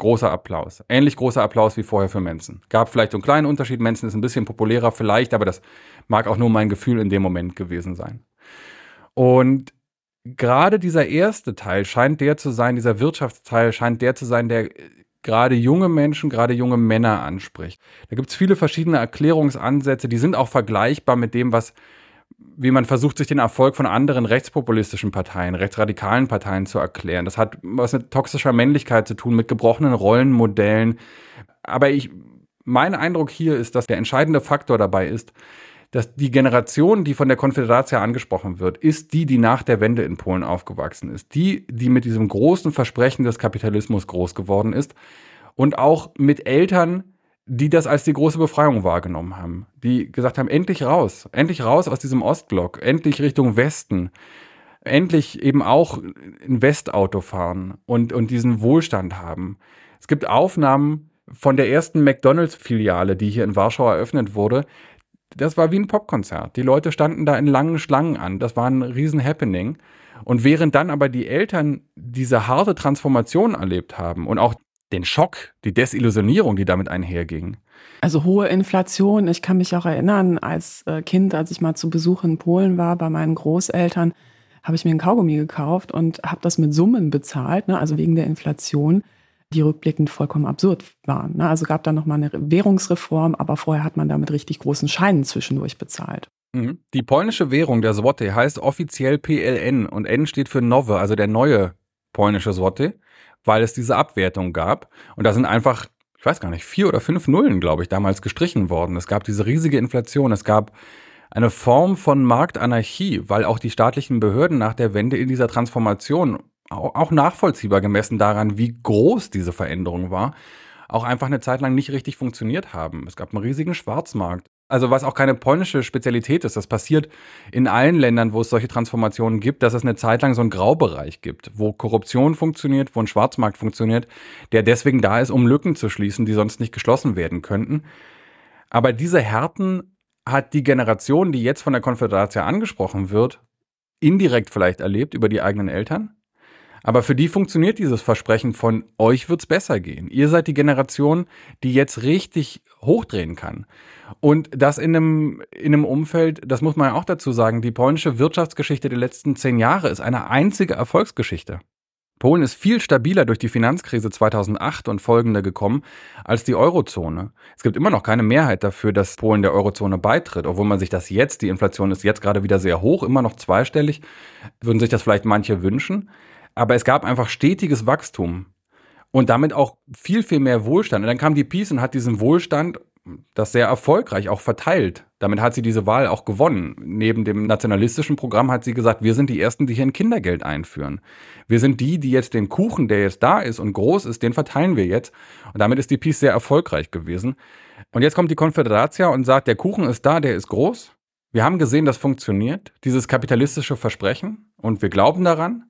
Großer Applaus. Ähnlich großer Applaus wie vorher für Mensen. Gab vielleicht einen kleinen Unterschied. Mensen ist ein bisschen populärer vielleicht, aber das mag auch nur mein Gefühl in dem Moment gewesen sein. Und gerade dieser erste Teil scheint der zu sein, dieser Wirtschaftsteil scheint der zu sein, der gerade junge Menschen, gerade junge Männer anspricht. Da gibt es viele verschiedene Erklärungsansätze, die sind auch vergleichbar mit dem, was wie man versucht, sich den Erfolg von anderen rechtspopulistischen Parteien, rechtsradikalen Parteien zu erklären. Das hat was mit toxischer Männlichkeit zu tun, mit gebrochenen Rollenmodellen. Aber ich, mein Eindruck hier ist, dass der entscheidende Faktor dabei ist, dass die Generation, die von der Konföderatia angesprochen wird, ist die, die nach der Wende in Polen aufgewachsen ist. Die, die mit diesem großen Versprechen des Kapitalismus groß geworden ist und auch mit Eltern, die das als die große Befreiung wahrgenommen haben. Die gesagt haben, endlich raus, endlich raus aus diesem Ostblock, endlich Richtung Westen, endlich eben auch ein Westauto fahren und, und diesen Wohlstand haben. Es gibt Aufnahmen von der ersten McDonalds-Filiale, die hier in Warschau eröffnet wurde. Das war wie ein Popkonzert. Die Leute standen da in langen Schlangen an. Das war ein riesen Happening. Und während dann aber die Eltern diese harte Transformation erlebt haben und auch den Schock, die Desillusionierung, die damit einherging. Also hohe Inflation. Ich kann mich auch erinnern, als äh, Kind, als ich mal zu Besuch in Polen war bei meinen Großeltern, habe ich mir ein Kaugummi gekauft und habe das mit Summen bezahlt, ne, also wegen der Inflation, die rückblickend vollkommen absurd waren. Ne? Also gab da nochmal eine Währungsreform, aber vorher hat man da mit richtig großen Scheinen zwischendurch bezahlt. Mhm. Die polnische Währung, der Złoty, heißt offiziell PLN und N steht für Nowe, also der neue polnische Złoty weil es diese Abwertung gab. Und da sind einfach, ich weiß gar nicht, vier oder fünf Nullen, glaube ich, damals gestrichen worden. Es gab diese riesige Inflation. Es gab eine Form von Marktanarchie, weil auch die staatlichen Behörden nach der Wende in dieser Transformation auch nachvollziehbar gemessen daran, wie groß diese Veränderung war, auch einfach eine Zeit lang nicht richtig funktioniert haben. Es gab einen riesigen Schwarzmarkt. Also was auch keine polnische Spezialität ist, das passiert in allen Ländern, wo es solche Transformationen gibt, dass es eine Zeit lang so einen Graubereich gibt, wo Korruption funktioniert, wo ein Schwarzmarkt funktioniert, der deswegen da ist, um Lücken zu schließen, die sonst nicht geschlossen werden könnten. Aber diese Härten hat die Generation, die jetzt von der Konföderation angesprochen wird, indirekt vielleicht erlebt über die eigenen Eltern. Aber für die funktioniert dieses Versprechen von euch wird's besser gehen. Ihr seid die Generation, die jetzt richtig hochdrehen kann. Und das in einem, in einem Umfeld, das muss man ja auch dazu sagen, die polnische Wirtschaftsgeschichte der letzten zehn Jahre ist eine einzige Erfolgsgeschichte. Polen ist viel stabiler durch die Finanzkrise 2008 und folgende gekommen als die Eurozone. Es gibt immer noch keine Mehrheit dafür, dass Polen der Eurozone beitritt, obwohl man sich das jetzt, die Inflation ist jetzt gerade wieder sehr hoch, immer noch zweistellig, würden sich das vielleicht manche wünschen. Aber es gab einfach stetiges Wachstum und damit auch viel, viel mehr Wohlstand. Und dann kam die Peace und hat diesen Wohlstand das sehr erfolgreich auch verteilt. Damit hat sie diese Wahl auch gewonnen. Neben dem nationalistischen Programm hat sie gesagt, wir sind die Ersten, die hier ein Kindergeld einführen. Wir sind die, die jetzt den Kuchen, der jetzt da ist und groß ist, den verteilen wir jetzt. Und damit ist die Peace sehr erfolgreich gewesen. Und jetzt kommt die Konföderatia und sagt, der Kuchen ist da, der ist groß. Wir haben gesehen, das funktioniert, dieses kapitalistische Versprechen. Und wir glauben daran.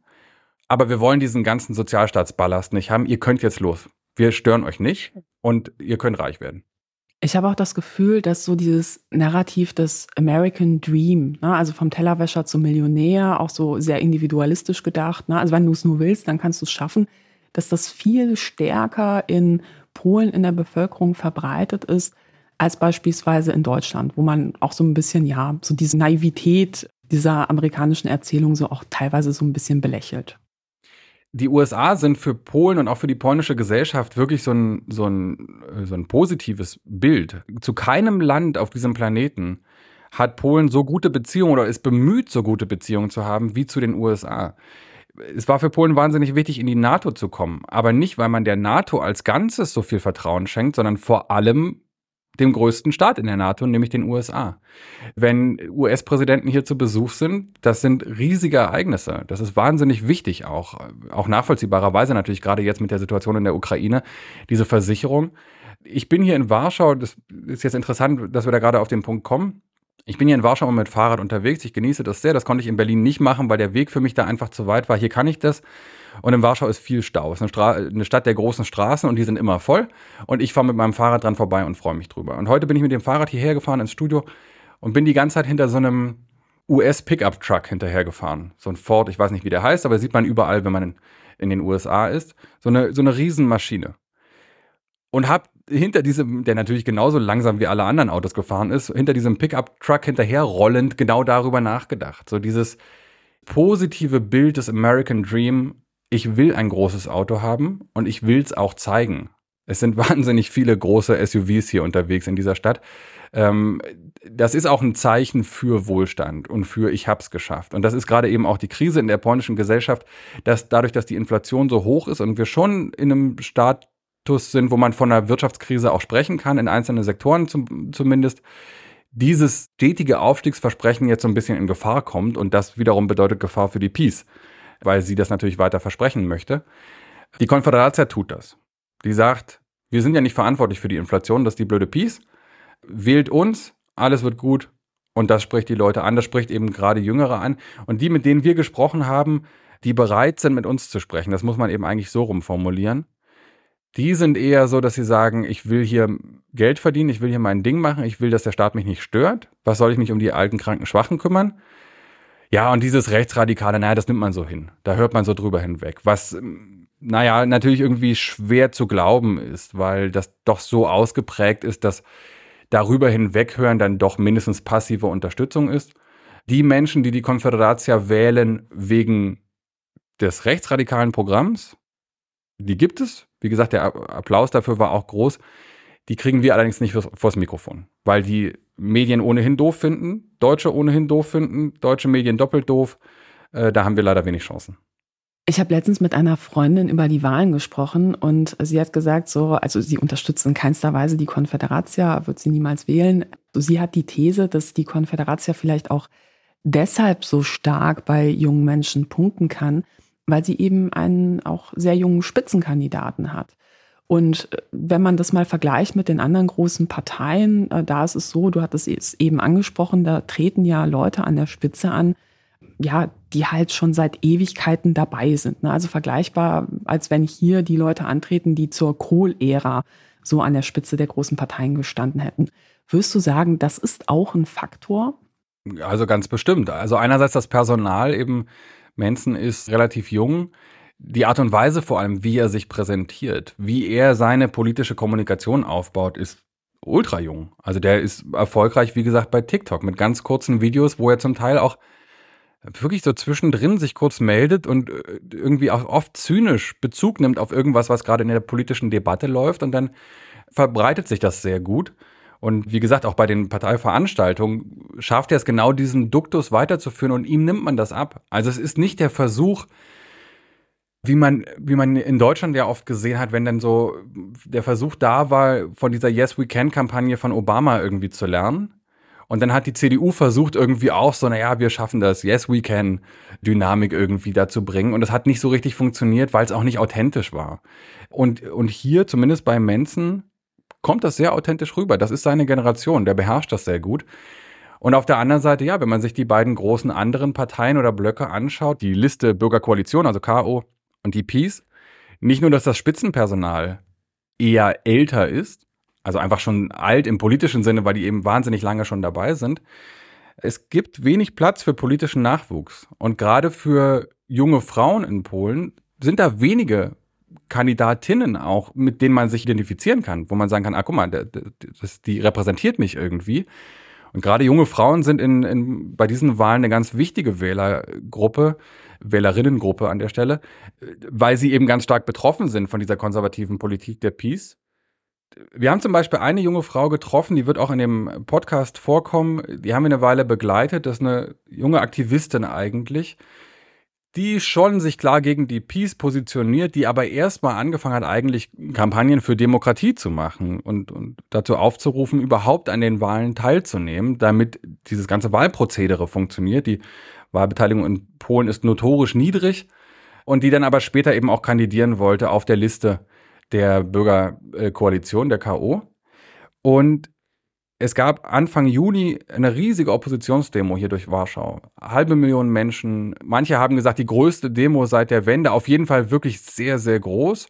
Aber wir wollen diesen ganzen Sozialstaatsballast nicht haben. Ihr könnt jetzt los. Wir stören euch nicht und ihr könnt reich werden. Ich habe auch das Gefühl, dass so dieses Narrativ des American Dream, ne, also vom Tellerwäscher zum Millionär, auch so sehr individualistisch gedacht, ne, also wenn du es nur willst, dann kannst du es schaffen, dass das viel stärker in Polen in der Bevölkerung verbreitet ist als beispielsweise in Deutschland, wo man auch so ein bisschen, ja, so diese Naivität dieser amerikanischen Erzählung so auch teilweise so ein bisschen belächelt die USA sind für Polen und auch für die polnische Gesellschaft wirklich so ein, so ein, so ein positives Bild. Zu keinem Land auf diesem Planeten hat Polen so gute Beziehungen oder ist bemüht, so gute Beziehungen zu haben wie zu den USA. Es war für Polen wahnsinnig wichtig, in die NATO zu kommen. Aber nicht, weil man der NATO als Ganzes so viel Vertrauen schenkt, sondern vor allem, dem größten Staat in der NATO, nämlich den USA. Wenn US-Präsidenten hier zu Besuch sind, das sind riesige Ereignisse. Das ist wahnsinnig wichtig auch, auch nachvollziehbarerweise natürlich gerade jetzt mit der Situation in der Ukraine, diese Versicherung. Ich bin hier in Warschau, das ist jetzt interessant, dass wir da gerade auf den Punkt kommen. Ich bin hier in Warschau mit Fahrrad unterwegs. Ich genieße das sehr. Das konnte ich in Berlin nicht machen, weil der Weg für mich da einfach zu weit war. Hier kann ich das. Und in Warschau ist viel Stau. Es ist eine, eine, Stadt der großen Straßen und die sind immer voll. Und ich fahre mit meinem Fahrrad dran vorbei und freue mich drüber. Und heute bin ich mit dem Fahrrad hierher gefahren ins Studio und bin die ganze Zeit hinter so einem US-Pickup-Truck hinterhergefahren. So ein Ford, ich weiß nicht, wie der heißt, aber sieht man überall, wenn man in, in den USA ist. So eine, so eine Riesenmaschine. Und hab hinter diesem, der natürlich genauso langsam wie alle anderen Autos gefahren ist, hinter diesem Pickup-Truck hinterherrollend genau darüber nachgedacht. So dieses positive Bild des American Dream, ich will ein großes Auto haben und ich will es auch zeigen. Es sind wahnsinnig viele große SUVs hier unterwegs in dieser Stadt. Ähm, das ist auch ein Zeichen für Wohlstand und für ich hab's geschafft. Und das ist gerade eben auch die Krise in der polnischen Gesellschaft, dass dadurch, dass die Inflation so hoch ist und wir schon in einem Status sind, wo man von einer Wirtschaftskrise auch sprechen kann, in einzelnen Sektoren zum, zumindest, dieses stetige Aufstiegsversprechen jetzt so ein bisschen in Gefahr kommt und das wiederum bedeutet Gefahr für die Peace, weil sie das natürlich weiter versprechen möchte. Die Konföderatia tut das. Die sagt, wir sind ja nicht verantwortlich für die Inflation, das ist die blöde Peace. Wählt uns, alles wird gut und das spricht die Leute an, das spricht eben gerade Jüngere an und die, mit denen wir gesprochen haben, die bereit sind, mit uns zu sprechen, das muss man eben eigentlich so rumformulieren, die sind eher so, dass sie sagen, ich will hier Geld verdienen, ich will hier mein Ding machen, ich will, dass der Staat mich nicht stört. Was soll ich mich um die alten, kranken, Schwachen kümmern? Ja, und dieses Rechtsradikale, naja, das nimmt man so hin. Da hört man so drüber hinweg. Was, naja, natürlich irgendwie schwer zu glauben ist, weil das doch so ausgeprägt ist, dass darüber hinweghören dann doch mindestens passive Unterstützung ist. Die Menschen, die die Konföderatia wählen wegen des rechtsradikalen Programms, die gibt es. Wie gesagt, der Applaus dafür war auch groß. Die kriegen wir allerdings nicht vors Mikrofon, weil die Medien ohnehin doof finden, Deutsche ohnehin doof finden, deutsche Medien doppelt doof. Äh, da haben wir leider wenig Chancen. Ich habe letztens mit einer Freundin über die Wahlen gesprochen und sie hat gesagt, so, also sie unterstützt in keinster Weise die Konföderatia, wird sie niemals wählen. Sie hat die These, dass die Konföderatia vielleicht auch deshalb so stark bei jungen Menschen punkten kann, weil sie eben einen auch sehr jungen Spitzenkandidaten hat. Und äh, wenn man das mal vergleicht mit den anderen großen Parteien, äh, da ist es so, du hattest es eben angesprochen, da treten ja Leute an der Spitze an, ja, die halt schon seit Ewigkeiten dabei sind. Ne? Also vergleichbar, als wenn hier die Leute antreten, die zur Kohl-Ära so an der Spitze der großen Parteien gestanden hätten. Würdest du sagen, das ist auch ein Faktor? Also ganz bestimmt. Also einerseits das Personal eben Manson ist relativ jung. Die Art und Weise vor allem, wie er sich präsentiert, wie er seine politische Kommunikation aufbaut, ist ultra jung. Also der ist erfolgreich, wie gesagt, bei TikTok mit ganz kurzen Videos, wo er zum Teil auch wirklich so zwischendrin sich kurz meldet und äh, irgendwie auch oft zynisch Bezug nimmt auf irgendwas, was gerade in der politischen Debatte läuft und dann verbreitet sich das sehr gut. Und wie gesagt, auch bei den Parteiveranstaltungen schafft er es genau, diesen Duktus weiterzuführen und ihm nimmt man das ab. Also es ist nicht der Versuch, wie man, wie man in Deutschland ja oft gesehen hat, wenn dann so der Versuch da war, von dieser Yes We Can Kampagne von Obama irgendwie zu lernen. Und dann hat die CDU versucht, irgendwie auch so, naja, wir schaffen das, Yes We Can Dynamik irgendwie dazu bringen. Und das hat nicht so richtig funktioniert, weil es auch nicht authentisch war. Und, und hier, zumindest bei Manson, kommt das sehr authentisch rüber. Das ist seine Generation, der beherrscht das sehr gut. Und auf der anderen Seite, ja, wenn man sich die beiden großen anderen Parteien oder Blöcke anschaut, die Liste Bürgerkoalition, also KO und die Peace, nicht nur, dass das Spitzenpersonal eher älter ist, also einfach schon alt im politischen Sinne, weil die eben wahnsinnig lange schon dabei sind. Es gibt wenig Platz für politischen Nachwuchs. Und gerade für junge Frauen in Polen sind da wenige Kandidatinnen auch, mit denen man sich identifizieren kann, wo man sagen kann, ah, guck mal, das, die repräsentiert mich irgendwie. Und gerade junge Frauen sind in, in, bei diesen Wahlen eine ganz wichtige Wählergruppe, Wählerinnengruppe an der Stelle, weil sie eben ganz stark betroffen sind von dieser konservativen Politik der Peace. Wir haben zum Beispiel eine junge Frau getroffen, die wird auch in dem Podcast vorkommen. Die haben wir eine Weile begleitet. Das ist eine junge Aktivistin eigentlich, die schon sich klar gegen die Peace positioniert, die aber erstmal angefangen hat, eigentlich Kampagnen für Demokratie zu machen und, und dazu aufzurufen, überhaupt an den Wahlen teilzunehmen, damit dieses ganze Wahlprozedere funktioniert. Die Wahlbeteiligung in Polen ist notorisch niedrig und die dann aber später eben auch kandidieren wollte auf der Liste der Bürgerkoalition, der KO. Und es gab Anfang Juni eine riesige Oppositionsdemo hier durch Warschau. Halbe Million Menschen. Manche haben gesagt, die größte Demo seit der Wende. Auf jeden Fall wirklich sehr, sehr groß.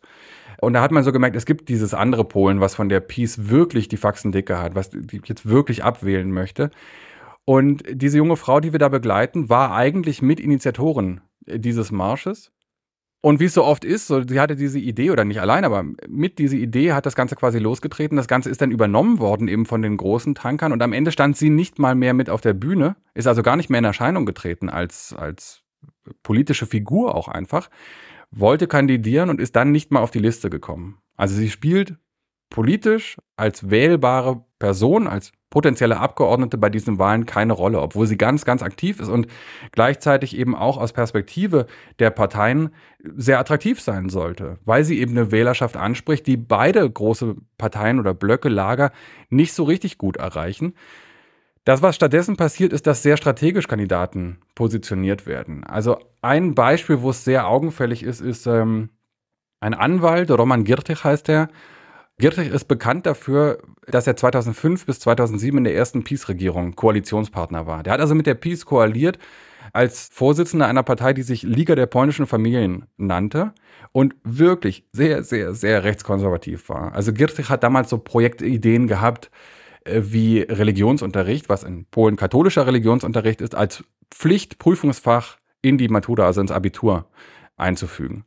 Und da hat man so gemerkt, es gibt dieses andere Polen, was von der Peace wirklich die Faxen dicke hat, was die jetzt wirklich abwählen möchte. Und diese junge Frau, die wir da begleiten, war eigentlich Mitinitiatorin dieses Marsches. Und wie es so oft ist, so, sie hatte diese Idee, oder nicht allein, aber mit dieser Idee hat das Ganze quasi losgetreten. Das Ganze ist dann übernommen worden eben von den großen Tankern und am Ende stand sie nicht mal mehr mit auf der Bühne, ist also gar nicht mehr in Erscheinung getreten als, als politische Figur auch einfach, wollte kandidieren und ist dann nicht mal auf die Liste gekommen. Also sie spielt politisch als wählbare Person, als potenzielle Abgeordnete bei diesen Wahlen keine Rolle, obwohl sie ganz, ganz aktiv ist und gleichzeitig eben auch aus Perspektive der Parteien sehr attraktiv sein sollte, weil sie eben eine Wählerschaft anspricht, die beide große Parteien oder Blöcke, Lager nicht so richtig gut erreichen. Das, was stattdessen passiert, ist, dass sehr strategisch Kandidaten positioniert werden. Also ein Beispiel, wo es sehr augenfällig ist, ist ähm, ein Anwalt, Roman Girtich heißt er, Giertich ist bekannt dafür, dass er 2005 bis 2007 in der ersten Peace-Regierung Koalitionspartner war. Der hat also mit der Peace koaliert als Vorsitzender einer Partei, die sich Liga der polnischen Familien nannte und wirklich sehr, sehr, sehr rechtskonservativ war. Also Giertich hat damals so Projektideen gehabt, äh, wie Religionsunterricht, was in Polen katholischer Religionsunterricht ist, als Pflichtprüfungsfach in die Matura, also ins Abitur einzufügen.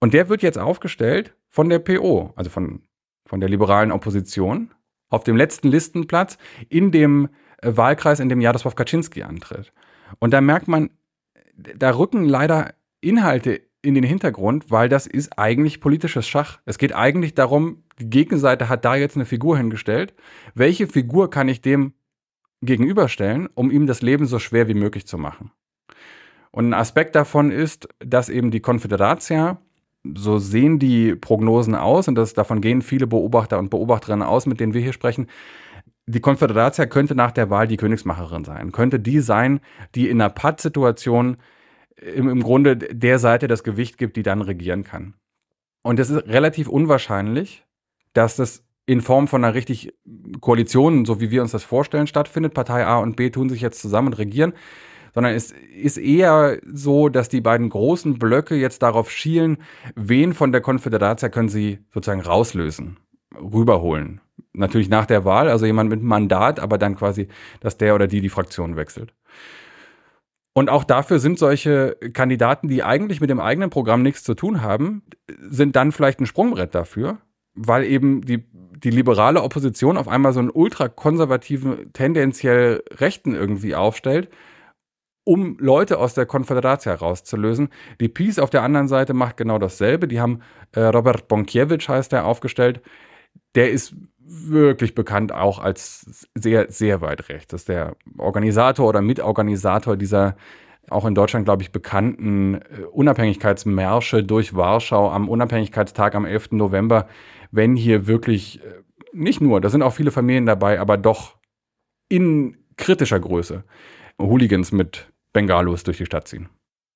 Und der wird jetzt aufgestellt von der PO, also von, von der liberalen Opposition, auf dem letzten Listenplatz in dem äh, Wahlkreis, in dem Jaroslaw Kaczynski antritt. Und da merkt man, da rücken leider Inhalte in den Hintergrund, weil das ist eigentlich politisches Schach. Es geht eigentlich darum, die Gegenseite hat da jetzt eine Figur hingestellt. Welche Figur kann ich dem gegenüberstellen, um ihm das Leben so schwer wie möglich zu machen? Und ein Aspekt davon ist, dass eben die Konföderatia so sehen die Prognosen aus und das, davon gehen viele Beobachter und Beobachterinnen aus, mit denen wir hier sprechen. Die Konföderatia könnte nach der Wahl die Königsmacherin sein, könnte die sein, die in einer Pattsituation im, im Grunde der Seite das Gewicht gibt, die dann regieren kann. Und es ist relativ unwahrscheinlich, dass das in Form von einer richtig Koalition, so wie wir uns das vorstellen, stattfindet. Partei A und B tun sich jetzt zusammen und regieren sondern es ist eher so, dass die beiden großen Blöcke jetzt darauf schielen, wen von der Konföderatia können sie sozusagen rauslösen, rüberholen. Natürlich nach der Wahl, also jemand mit Mandat, aber dann quasi, dass der oder die die Fraktion wechselt. Und auch dafür sind solche Kandidaten, die eigentlich mit dem eigenen Programm nichts zu tun haben, sind dann vielleicht ein Sprungbrett dafür, weil eben die, die liberale Opposition auf einmal so einen ultrakonservativen, tendenziell Rechten irgendwie aufstellt, um Leute aus der Konföderatia rauszulösen. Die Peace auf der anderen Seite macht genau dasselbe. Die haben äh, Robert Bonkiewicz heißt der aufgestellt. Der ist wirklich bekannt auch als sehr, sehr weit rechts. Das ist der Organisator oder Mitorganisator dieser auch in Deutschland, glaube ich, bekannten äh, Unabhängigkeitsmärsche durch Warschau am Unabhängigkeitstag am 11. November, wenn hier wirklich äh, nicht nur, da sind auch viele Familien dabei, aber doch in kritischer Größe Hooligans mit Bengalos durch die Stadt ziehen.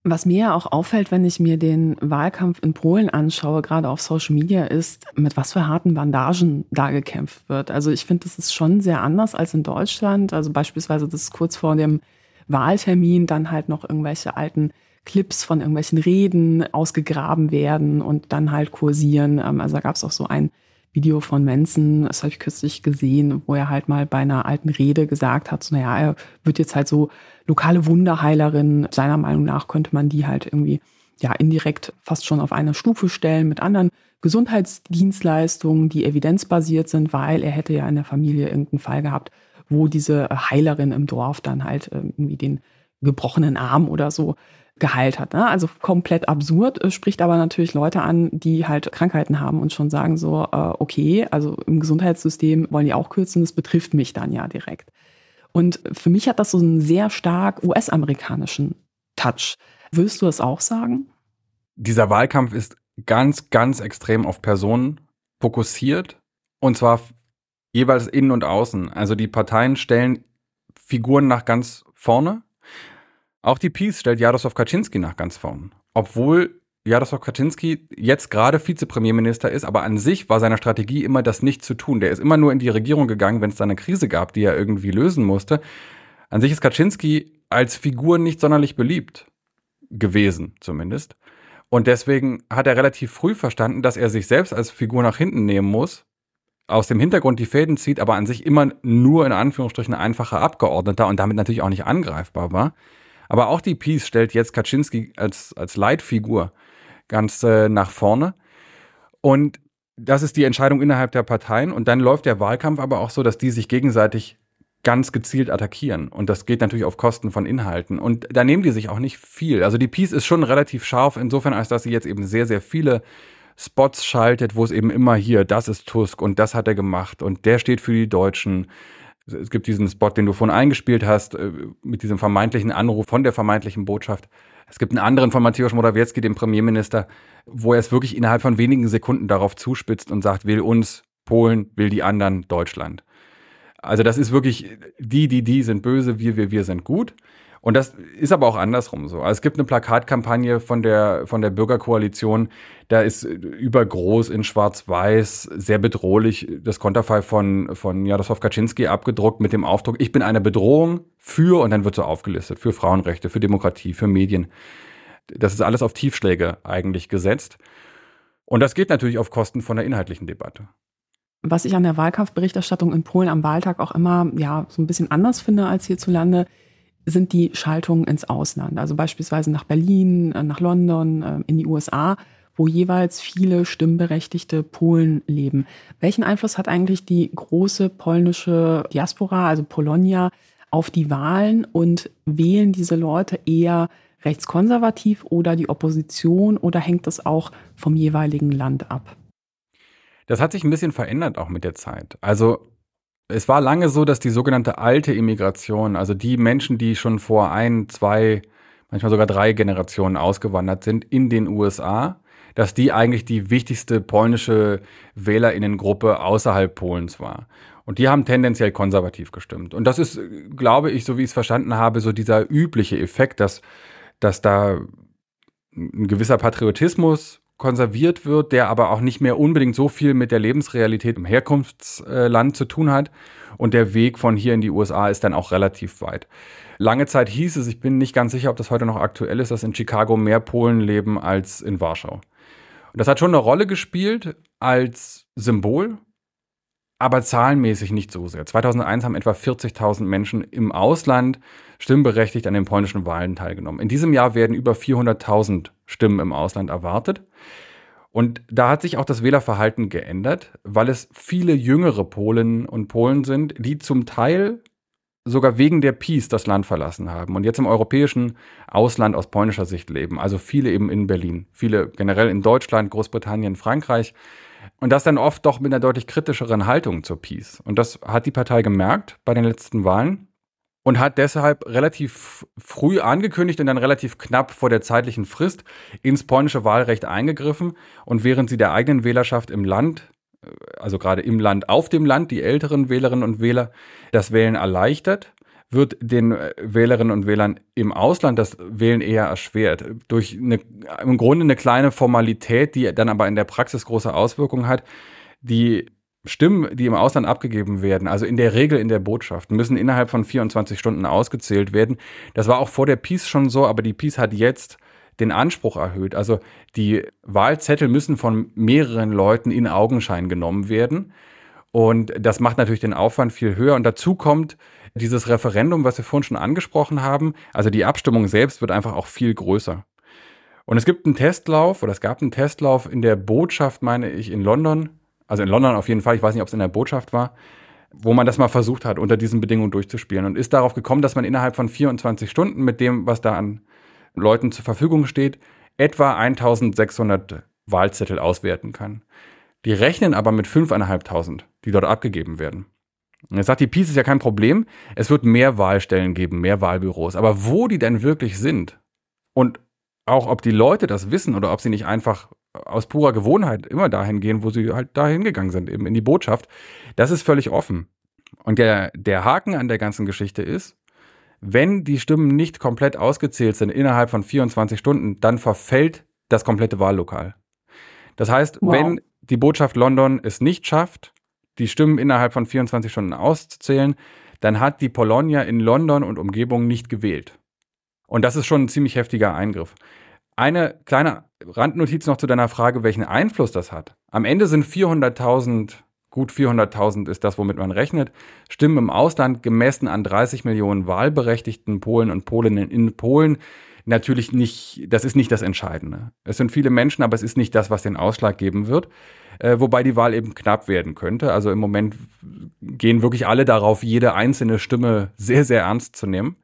Was mir auch auffällt, wenn ich mir den Wahlkampf in Polen anschaue, gerade auf Social Media, ist, mit was für harten Bandagen da gekämpft wird. Also ich finde, das ist schon sehr anders als in Deutschland. Also beispielsweise das kurz vor dem Wahltermin dann halt noch irgendwelche alten Clips von irgendwelchen Reden ausgegraben werden und dann halt kursieren. Ähm, also da gab es auch so ein Video von Manson, das habe ich kürzlich gesehen, wo er halt mal bei einer alten Rede gesagt hat, so, naja, er wird jetzt halt so lokale Wunderheilerin. Seiner Meinung nach könnte man die halt irgendwie ja indirekt fast schon auf eine Stufe stellen mit anderen Gesundheitsdienstleistungen, die evidenzbasiert sind, weil er hätte ja in der Familie irgendeinen Fall gehabt, wo diese Heilerin im Dorf dann halt äh, irgendwie den gebrochenen Arm oder so geheilt hat. Ne? Also komplett absurd, spricht aber natürlich Leute an, die halt Krankheiten haben und schon sagen so, äh, okay, also im Gesundheitssystem wollen die auch kürzen, das betrifft mich dann ja direkt. Und für mich hat das so einen sehr stark US-amerikanischen Touch. Würdest du das auch sagen? Dieser Wahlkampf ist ganz, ganz extrem auf Personen fokussiert und zwar jeweils innen und außen. Also die Parteien stellen Figuren nach ganz vorne auch die Peace stellt Jaroslaw Kaczynski nach ganz vorn. Obwohl Jaroslaw Kaczynski jetzt gerade Vizepremierminister ist, aber an sich war seine Strategie immer, das nicht zu tun. Der ist immer nur in die Regierung gegangen, wenn es da eine Krise gab, die er irgendwie lösen musste. An sich ist Kaczynski als Figur nicht sonderlich beliebt gewesen, zumindest. Und deswegen hat er relativ früh verstanden, dass er sich selbst als Figur nach hinten nehmen muss, aus dem Hintergrund die Fäden zieht, aber an sich immer nur in Anführungsstrichen einfacher Abgeordneter und damit natürlich auch nicht angreifbar war. Aber auch die Peace stellt jetzt Kaczynski als, als Leitfigur ganz äh, nach vorne. Und das ist die Entscheidung innerhalb der Parteien. Und dann läuft der Wahlkampf aber auch so, dass die sich gegenseitig ganz gezielt attackieren. Und das geht natürlich auf Kosten von Inhalten. Und da nehmen die sich auch nicht viel. Also die Peace ist schon relativ scharf, insofern, als dass sie jetzt eben sehr, sehr viele Spots schaltet, wo es eben immer hier, das ist Tusk und das hat er gemacht und der steht für die Deutschen. Es gibt diesen Spot, den du vorhin eingespielt hast, äh, mit diesem vermeintlichen Anruf von der vermeintlichen Botschaft. Es gibt einen anderen von Mateusz Morawiecki, dem Premierminister, wo er es wirklich innerhalb von wenigen Sekunden darauf zuspitzt und sagt, will uns Polen, will die anderen Deutschland. Also das ist wirklich, die, die, die sind böse, wir, wir, wir sind gut. Und das ist aber auch andersrum so. Also es gibt eine Plakatkampagne von der, von der Bürgerkoalition, da ist übergroß in Schwarz-Weiß, sehr bedrohlich, das Konterfei von, von Jaroslaw Kaczynski abgedruckt mit dem Aufdruck, ich bin eine Bedrohung für, und dann wird so aufgelistet, für Frauenrechte, für Demokratie, für Medien. Das ist alles auf Tiefschläge eigentlich gesetzt. Und das geht natürlich auf Kosten von der inhaltlichen Debatte. Was ich an der Wahlkampfberichterstattung in Polen am Wahltag auch immer ja so ein bisschen anders finde als hierzulande, sind die Schaltungen ins Ausland, also beispielsweise nach Berlin, äh, nach London, äh, in die USA, wo jeweils viele stimmberechtigte Polen leben. Welchen Einfluss hat eigentlich die große polnische Diaspora, also Polonia, auf die Wahlen und wählen diese Leute eher rechtskonservativ oder die Opposition oder hängt das auch vom jeweiligen Land ab? Das hat sich ein bisschen verändert auch mit der Zeit. Also es war lange so, dass die sogenannte alte Immigration, also die Menschen, die schon vor ein, zwei, manchmal sogar drei Generationen ausgewandert sind in den USA, dass die eigentlich die wichtigste polnische Wählerinnengruppe außerhalb Polens war. Und die haben tendenziell konservativ gestimmt. Und das ist, glaube ich, so wie ich es verstanden habe, so dieser übliche Effekt, dass, dass da ein gewisser Patriotismus konserviert wird, der aber auch nicht mehr unbedingt so viel mit der Lebensrealität im Herkunftsland zu tun hat. Und der Weg von hier in die USA ist dann auch relativ weit. Lange Zeit hieß es, ich bin nicht ganz sicher, ob das heute noch aktuell ist, dass in Chicago mehr Polen leben als in Warschau. Und das hat schon eine Rolle gespielt als Symbol, aber zahlenmäßig nicht so sehr. 2001 haben etwa 40.000 Menschen im Ausland stimmberechtigt an den polnischen Wahlen teilgenommen. In diesem Jahr werden über 400.000 Stimmen im Ausland erwartet. Und da hat sich auch das Wählerverhalten geändert, weil es viele jüngere Polen und Polen sind, die zum Teil sogar wegen der Peace das Land verlassen haben und jetzt im europäischen Ausland aus polnischer Sicht leben. Also viele eben in Berlin, viele generell in Deutschland, Großbritannien, Frankreich. Und das dann oft doch mit einer deutlich kritischeren Haltung zur Peace. Und das hat die Partei gemerkt bei den letzten Wahlen und hat deshalb relativ früh angekündigt und dann relativ knapp vor der zeitlichen Frist ins polnische Wahlrecht eingegriffen. Und während sie der eigenen Wählerschaft im Land, äh, also gerade im Land, auf dem Land, die älteren Wählerinnen und Wähler, das Wählen erleichtert, wird den äh, Wählerinnen und Wählern im Ausland das Wählen eher erschwert. Durch eine, im Grunde eine kleine Formalität, die dann aber in der Praxis große Auswirkungen hat, die Stimmen, die im Ausland abgegeben werden, also in der Regel in der Botschaft, müssen innerhalb von 24 Stunden ausgezählt werden. Das war auch vor der Peace schon so, aber die Peace hat jetzt den Anspruch erhöht. Also die Wahlzettel müssen von mehreren Leuten in Augenschein genommen werden. Und das macht natürlich den Aufwand viel höher. Und dazu kommt dieses Referendum, was wir vorhin schon angesprochen haben. Also die Abstimmung selbst wird einfach auch viel größer. Und es gibt einen Testlauf oder es gab einen Testlauf in der Botschaft, meine ich, in London also in London auf jeden Fall, ich weiß nicht, ob es in der Botschaft war, wo man das mal versucht hat, unter diesen Bedingungen durchzuspielen und ist darauf gekommen, dass man innerhalb von 24 Stunden mit dem, was da an Leuten zur Verfügung steht, etwa 1600 Wahlzettel auswerten kann. Die rechnen aber mit 5.500, die dort abgegeben werden. Und jetzt sagt die Peace ist ja kein Problem. Es wird mehr Wahlstellen geben, mehr Wahlbüros. Aber wo die denn wirklich sind und auch ob die Leute das wissen oder ob sie nicht einfach aus purer Gewohnheit immer dahin gehen, wo sie halt dahin gegangen sind, eben in die Botschaft. Das ist völlig offen. Und der, der Haken an der ganzen Geschichte ist, wenn die Stimmen nicht komplett ausgezählt sind innerhalb von 24 Stunden, dann verfällt das komplette Wahllokal. Das heißt, wow. wenn die Botschaft London es nicht schafft, die Stimmen innerhalb von 24 Stunden auszuzählen, dann hat die Polonia in London und Umgebung nicht gewählt. Und das ist schon ein ziemlich heftiger Eingriff. Eine kleine Randnotiz noch zu deiner Frage, welchen Einfluss das hat. Am Ende sind 400.000, gut 400.000 ist das, womit man rechnet, Stimmen im Ausland gemessen an 30 Millionen wahlberechtigten Polen und Polinnen in Polen natürlich nicht, das ist nicht das Entscheidende. Es sind viele Menschen, aber es ist nicht das, was den Ausschlag geben wird. Äh, wobei die Wahl eben knapp werden könnte. Also im Moment gehen wirklich alle darauf, jede einzelne Stimme sehr, sehr ernst zu nehmen.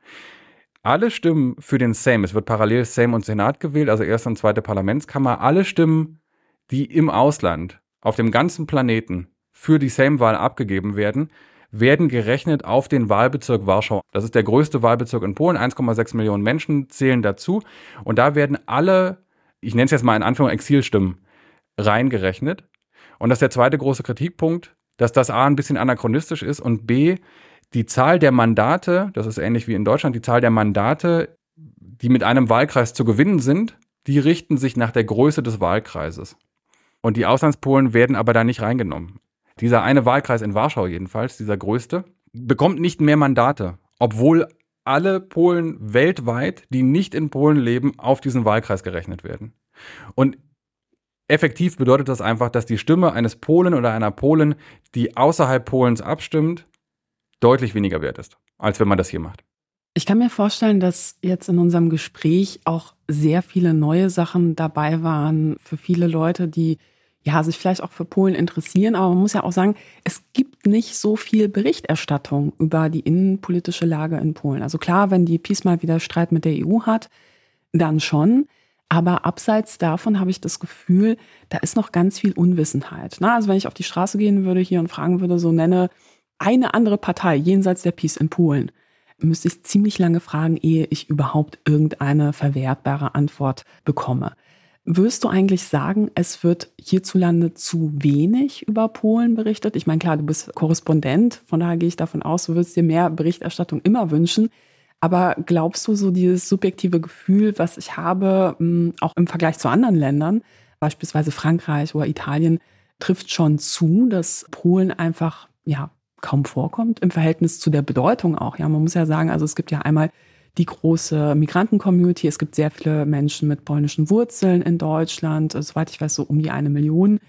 Alle Stimmen für den Sejm, es wird parallel Sejm und Senat gewählt, also erste und zweite Parlamentskammer, alle Stimmen, die im Ausland, auf dem ganzen Planeten für die Sejm-Wahl abgegeben werden, werden gerechnet auf den Wahlbezirk Warschau. Das ist der größte Wahlbezirk in Polen. 1,6 Millionen Menschen zählen dazu. Und da werden alle, ich nenne es jetzt mal in Anführung Exilstimmen, reingerechnet. Und das ist der zweite große Kritikpunkt, dass das A ein bisschen anachronistisch ist und B, die Zahl der Mandate, das ist ähnlich wie in Deutschland, die Zahl der Mandate, die mit einem Wahlkreis zu gewinnen sind, die richten sich nach der Größe des Wahlkreises. Und die Auslandspolen werden aber da nicht reingenommen. Dieser eine Wahlkreis in Warschau jedenfalls, dieser größte, bekommt nicht mehr Mandate, obwohl alle Polen weltweit, die nicht in Polen leben, auf diesen Wahlkreis gerechnet werden. Und effektiv bedeutet das einfach, dass die Stimme eines Polen oder einer Polin, die außerhalb Polens abstimmt, deutlich weniger wert ist, als wenn man das hier macht. Ich kann mir vorstellen, dass jetzt in unserem Gespräch auch sehr viele neue Sachen dabei waren für viele Leute, die ja, sich vielleicht auch für Polen interessieren, aber man muss ja auch sagen, es gibt nicht so viel Berichterstattung über die innenpolitische Lage in Polen. Also klar, wenn die PiS mal wieder Streit mit der EU hat, dann schon. Aber abseits davon habe ich das Gefühl, da ist noch ganz viel Unwissenheit. Na, also wenn ich auf die Straße gehen würde hier und fragen würde, so nenne eine andere Partei jenseits der PiS in Polen, müsste ich ziemlich lange fragen, ehe ich überhaupt irgendeine verwertbare Antwort bekomme. Würdest du eigentlich sagen, es wird hierzulande zu wenig über Polen berichtet? Ich meine, klar, du bist Korrespondent, von daher gehe ich davon aus, du würdest dir mehr Berichterstattung immer wünschen. Aber glaubst du, so dieses subjektive Gefühl, was ich habe, hm, auch im Vergleich zu anderen Ländern, beispielsweise Frankreich oder Italien, trifft schon zu, dass Polen einfach, ja, kaum vorkommt im Verhältnis zu der Bedeutung auch. Ja, man muss ja sagen, also es gibt ja einmal die große Migranten-Community. Es gibt sehr viele Menschen mit polnischen Wurzeln in Deutschland, soweit ich weiß, so um die eine Million.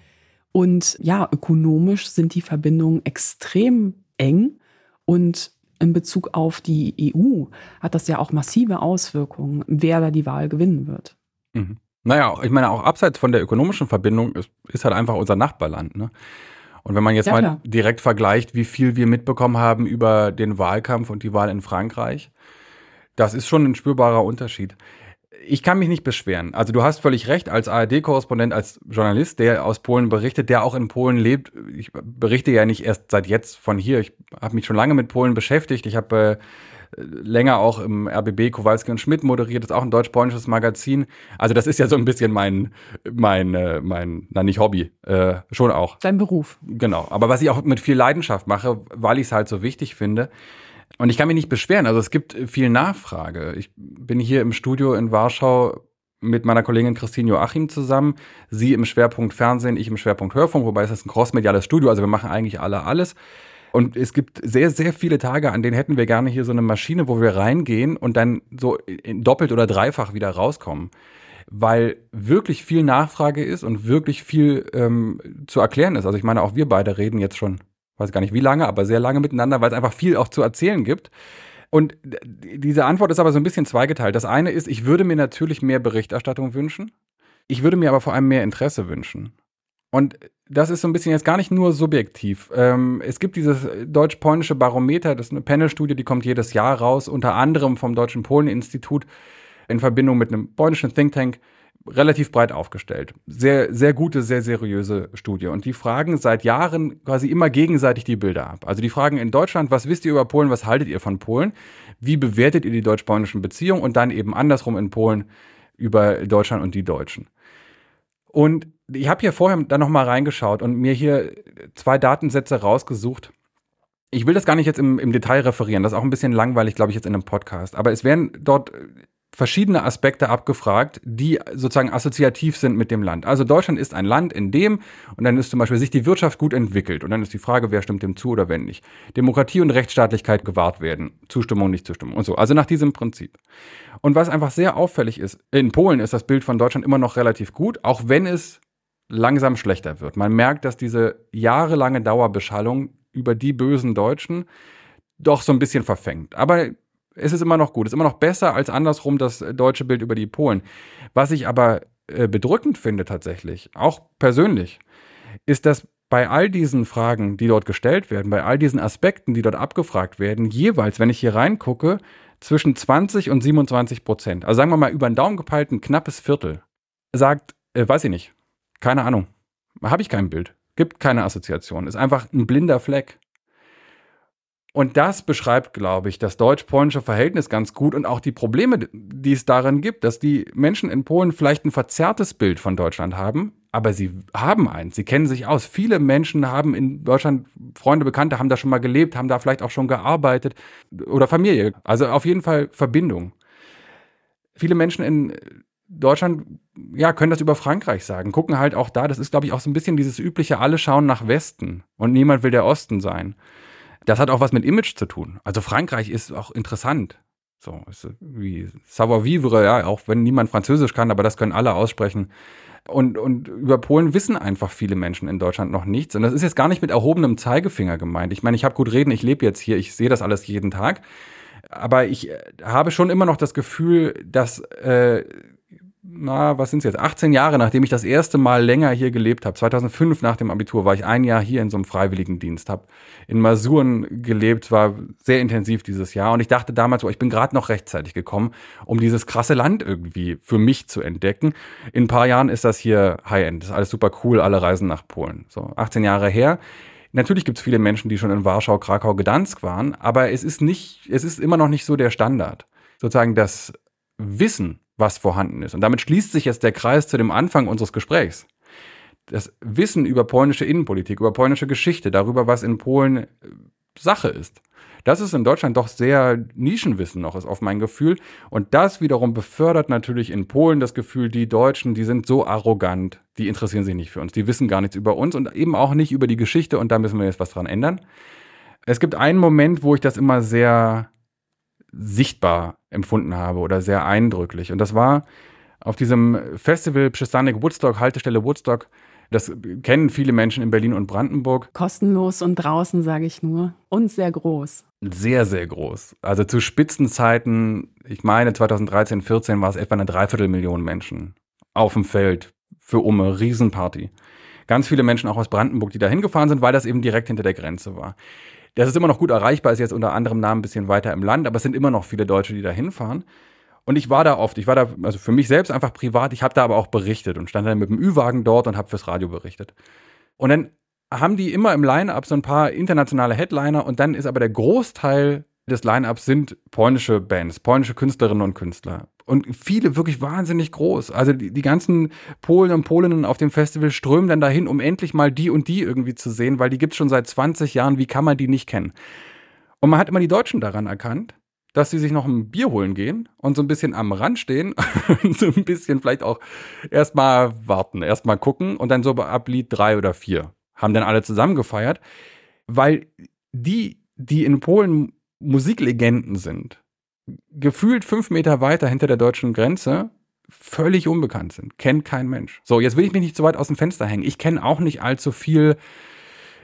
Und ja, ökonomisch sind die Verbindungen extrem eng und in Bezug auf die EU hat das ja auch massive Auswirkungen, wer da die Wahl gewinnen wird. Mhm. Naja, ich meine, auch abseits von der ökonomischen Verbindung ist, ist halt einfach unser Nachbarland. Ne? Und wenn man jetzt ja, mal klar. direkt vergleicht, wie viel wir mitbekommen haben über den Wahlkampf und die Wahl in Frankreich, das ist schon ein spürbarer Unterschied. Ich kann mich nicht beschweren. Also du hast völlig recht, als ARD-Korrespondent, als Journalist, der aus Polen berichtet, der auch in Polen lebt. Ich berichte ja nicht erst seit jetzt von hier. Ich habe mich schon lange mit Polen beschäftigt. Ich habe äh, länger auch im RBB Kowalski und Schmidt moderiert, ist auch ein deutsch-polnisches Magazin. Also das ist ja so ein bisschen mein, mein, äh, mein, na nicht Hobby, äh, schon auch. Dein Beruf. Genau, aber was ich auch mit viel Leidenschaft mache, weil ich es halt so wichtig finde. Und ich kann mich nicht beschweren. Also es gibt viel Nachfrage. Ich bin hier im Studio in Warschau mit meiner Kollegin Christine Joachim zusammen. Sie im Schwerpunkt Fernsehen, ich im Schwerpunkt Hörfunk, wobei es ist ein crossmediales Studio, also wir machen eigentlich alle alles. Und es gibt sehr, sehr viele Tage, an denen hätten wir gerne hier so eine Maschine, wo wir reingehen und dann so doppelt oder dreifach wieder rauskommen. Weil wirklich viel Nachfrage ist und wirklich viel ähm, zu erklären ist. Also ich meine, auch wir beide reden jetzt schon weiß gar nicht wie lange, aber sehr lange miteinander, weil es einfach viel auch zu erzählen gibt. Und diese Antwort ist aber so ein bisschen zweigeteilt. Das eine ist, ich würde mir natürlich mehr Berichterstattung wünschen. Ich würde mir aber vor allem mehr Interesse wünschen. Und das ist so ein bisschen jetzt gar nicht nur subjektiv. Ähm, es gibt dieses deutsch-polnische Barometer, das ist eine Panelstudie, die kommt jedes Jahr raus, unter anderem vom Deutschen Polen-Institut in Verbindung mit einem polnischen Think Tank relativ breit aufgestellt. Sehr, sehr gute, sehr seriöse Studie. Und die fragen seit Jahren quasi immer gegenseitig die Bilder ab. Also die fragen in Deutschland, was wisst ihr über Polen, was haltet ihr von Polen? Wie bewertet ihr die deutsch-polnischen Beziehungen? Und dann eben andersrum in Polen über Deutschland und die Deutschen. Und ich habe hier vorher dann nochmal reingeschaut und mir hier zwei Datensätze rausgesucht. Ich will das gar nicht jetzt im, im Detail referieren, das ist auch ein bisschen langweilig, glaube ich, jetzt in einem Podcast. Aber es werden dort verschiedene Aspekte abgefragt, die sozusagen assoziativ sind mit dem Land. Also Deutschland ist ein Land, in dem, und dann ist zum Beispiel sich die Wirtschaft gut entwickelt. Und dann ist die Frage, wer stimmt dem zu oder wenn nicht. Demokratie und Rechtsstaatlichkeit gewahrt werden. Zustimmung, nicht Zustimmung und so. Also nach diesem Prinzip. Und was einfach sehr auffällig ist, in Polen ist das Bild von Deutschland immer noch relativ gut, auch wenn es langsam schlechter wird. Man merkt, dass diese jahrelange Dauerbeschallung über die bösen Deutschen doch so ein bisschen verfängt. Aber es ist immer noch gut. Es ist immer noch besser als andersrum das deutsche Bild über die Polen. Was ich aber äh, bedrückend finde tatsächlich, auch persönlich, ist, dass bei all diesen Fragen, die dort gestellt werden, bei all diesen Aspekten, die dort abgefragt werden, jeweils, wenn ich hier reingucke, zwischen 20 und 27 Prozent, also sagen wir mal über den Daumen gepeilt ein knappes Viertel, sagt, äh, weiß ich nicht, keine Ahnung, habe ich kein Bild, gibt keine Assoziation, ist einfach ein blinder Fleck. Und das beschreibt, glaube ich, das deutsch-polnische Verhältnis ganz gut und auch die Probleme, die es darin gibt, dass die Menschen in Polen vielleicht ein verzerrtes Bild von Deutschland haben, aber sie haben eins, sie kennen sich aus. Viele Menschen haben in Deutschland Freunde, Bekannte, haben da schon mal gelebt, haben da vielleicht auch schon gearbeitet oder Familie. Also auf jeden Fall Verbindung. Viele Menschen in Deutschland ja, können das über Frankreich sagen, gucken halt auch da, das ist, glaube ich, auch so ein bisschen dieses übliche, alle schauen nach Westen und niemand will der Osten sein. Das hat auch was mit Image zu tun. Also Frankreich ist auch interessant. So, wie savoir-vivre, ja, auch wenn niemand Französisch kann, aber das können alle aussprechen. Und, und über Polen wissen einfach viele Menschen in Deutschland noch nichts. Und das ist jetzt gar nicht mit erhobenem Zeigefinger gemeint. Ich meine, ich habe gut reden, ich lebe jetzt hier, ich sehe das alles jeden Tag. Aber ich äh, habe schon immer noch das Gefühl, dass äh, na, was sind es jetzt, 18 Jahre, nachdem ich das erste Mal länger hier gelebt habe. 2005 nach dem Abitur war ich ein Jahr hier in so einem Freiwilligendienst, habe in Masuren gelebt, war sehr intensiv dieses Jahr und ich dachte damals, oh, ich bin gerade noch rechtzeitig gekommen, um dieses krasse Land irgendwie für mich zu entdecken. In ein paar Jahren ist das hier High-End, ist alles super cool, alle reisen nach Polen. So, 18 Jahre her. Natürlich gibt es viele Menschen, die schon in Warschau, Krakau, Gdansk waren, aber es ist nicht, es ist immer noch nicht so der Standard. Sozusagen das Wissen was vorhanden ist. Und damit schließt sich jetzt der Kreis zu dem Anfang unseres Gesprächs. Das Wissen über polnische Innenpolitik, über polnische Geschichte, darüber, was in Polen äh, Sache ist. Das ist in Deutschland doch sehr Nischenwissen noch, ist auf mein Gefühl. Und das wiederum befördert natürlich in Polen das Gefühl, die Deutschen, die sind so arrogant, die interessieren sich nicht für uns, die wissen gar nichts über uns und eben auch nicht über die Geschichte und da müssen wir jetzt was dran ändern. Es gibt einen Moment, wo ich das immer sehr sichtbar empfunden habe oder sehr eindrücklich. Und das war auf diesem Festival Przystanek Woodstock, Haltestelle Woodstock. Das kennen viele Menschen in Berlin und Brandenburg. Kostenlos und draußen, sage ich nur. Und sehr groß. Sehr, sehr groß. Also zu Spitzenzeiten, ich meine 2013, 14 war es etwa eine Dreiviertelmillion Menschen auf dem Feld für Umme, Riesenparty. Ganz viele Menschen auch aus Brandenburg, die da hingefahren sind, weil das eben direkt hinter der Grenze war. Das ist immer noch gut erreichbar, ist jetzt unter anderem Namen ein bisschen weiter im Land, aber es sind immer noch viele Deutsche, die da hinfahren. Und ich war da oft, ich war da, also für mich selbst einfach privat, ich habe da aber auch berichtet und stand dann mit dem Ü-Wagen dort und habe fürs Radio berichtet. Und dann haben die immer im Line-Up so ein paar internationale Headliner und dann ist aber der Großteil des Line-Ups sind polnische Bands, polnische Künstlerinnen und Künstler. Und viele wirklich wahnsinnig groß. Also die, die ganzen Polen und Polinnen auf dem Festival strömen dann dahin, um endlich mal die und die irgendwie zu sehen, weil die gibt es schon seit 20 Jahren. Wie kann man die nicht kennen? Und man hat immer die Deutschen daran erkannt, dass sie sich noch ein Bier holen gehen und so ein bisschen am Rand stehen und so ein bisschen vielleicht auch erstmal warten, erstmal gucken und dann so ab Lied drei oder vier haben dann alle zusammen gefeiert, weil die, die in Polen Musiklegenden sind, gefühlt fünf Meter weiter hinter der deutschen Grenze völlig unbekannt sind. Kennt kein Mensch. So, jetzt will ich mich nicht so weit aus dem Fenster hängen. Ich kenne auch nicht allzu viel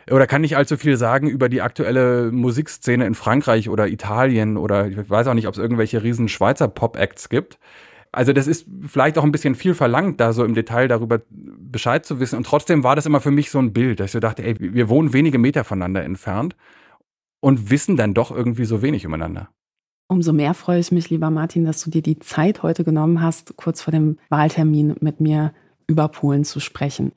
oder kann nicht allzu viel sagen über die aktuelle Musikszene in Frankreich oder Italien oder ich weiß auch nicht, ob es irgendwelche riesen Schweizer Pop-Acts gibt. Also das ist vielleicht auch ein bisschen viel verlangt, da so im Detail darüber Bescheid zu wissen. Und trotzdem war das immer für mich so ein Bild, dass ich so dachte, ey, wir wohnen wenige Meter voneinander entfernt und wissen dann doch irgendwie so wenig übereinander. Umso mehr freue ich mich, lieber Martin, dass du dir die Zeit heute genommen hast, kurz vor dem Wahltermin mit mir über Polen zu sprechen.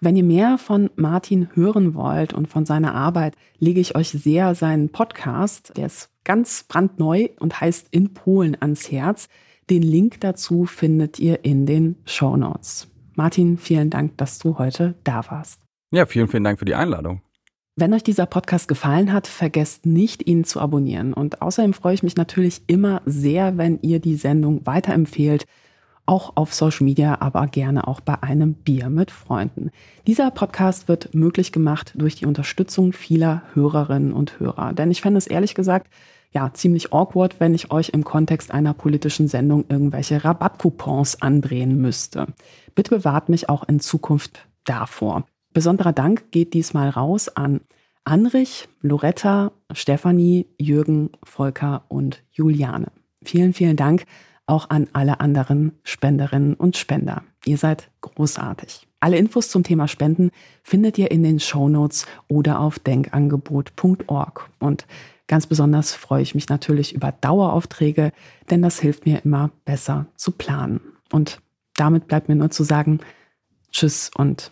Wenn ihr mehr von Martin hören wollt und von seiner Arbeit, lege ich euch sehr seinen Podcast, der ist ganz brandneu und heißt In Polen ans Herz. Den Link dazu findet ihr in den Show Notes. Martin, vielen Dank, dass du heute da warst. Ja, vielen, vielen Dank für die Einladung. Wenn euch dieser Podcast gefallen hat, vergesst nicht, ihn zu abonnieren. Und außerdem freue ich mich natürlich immer sehr, wenn ihr die Sendung weiterempfehlt auch auf Social Media, aber gerne auch bei einem Bier mit Freunden. Dieser Podcast wird möglich gemacht durch die Unterstützung vieler Hörerinnen und Hörer. Denn ich fände es ehrlich gesagt ja ziemlich awkward, wenn ich euch im Kontext einer politischen Sendung irgendwelche Rabattcoupons andrehen müsste. Bitte bewahrt mich auch in Zukunft davor. Besonderer Dank geht diesmal raus an Anrich, Loretta, Stefanie, Jürgen, Volker und Juliane. Vielen, vielen Dank auch an alle anderen Spenderinnen und Spender. Ihr seid großartig. Alle Infos zum Thema Spenden findet ihr in den Shownotes oder auf denkangebot.org. Und ganz besonders freue ich mich natürlich über Daueraufträge, denn das hilft mir immer besser zu planen. Und damit bleibt mir nur zu sagen, tschüss und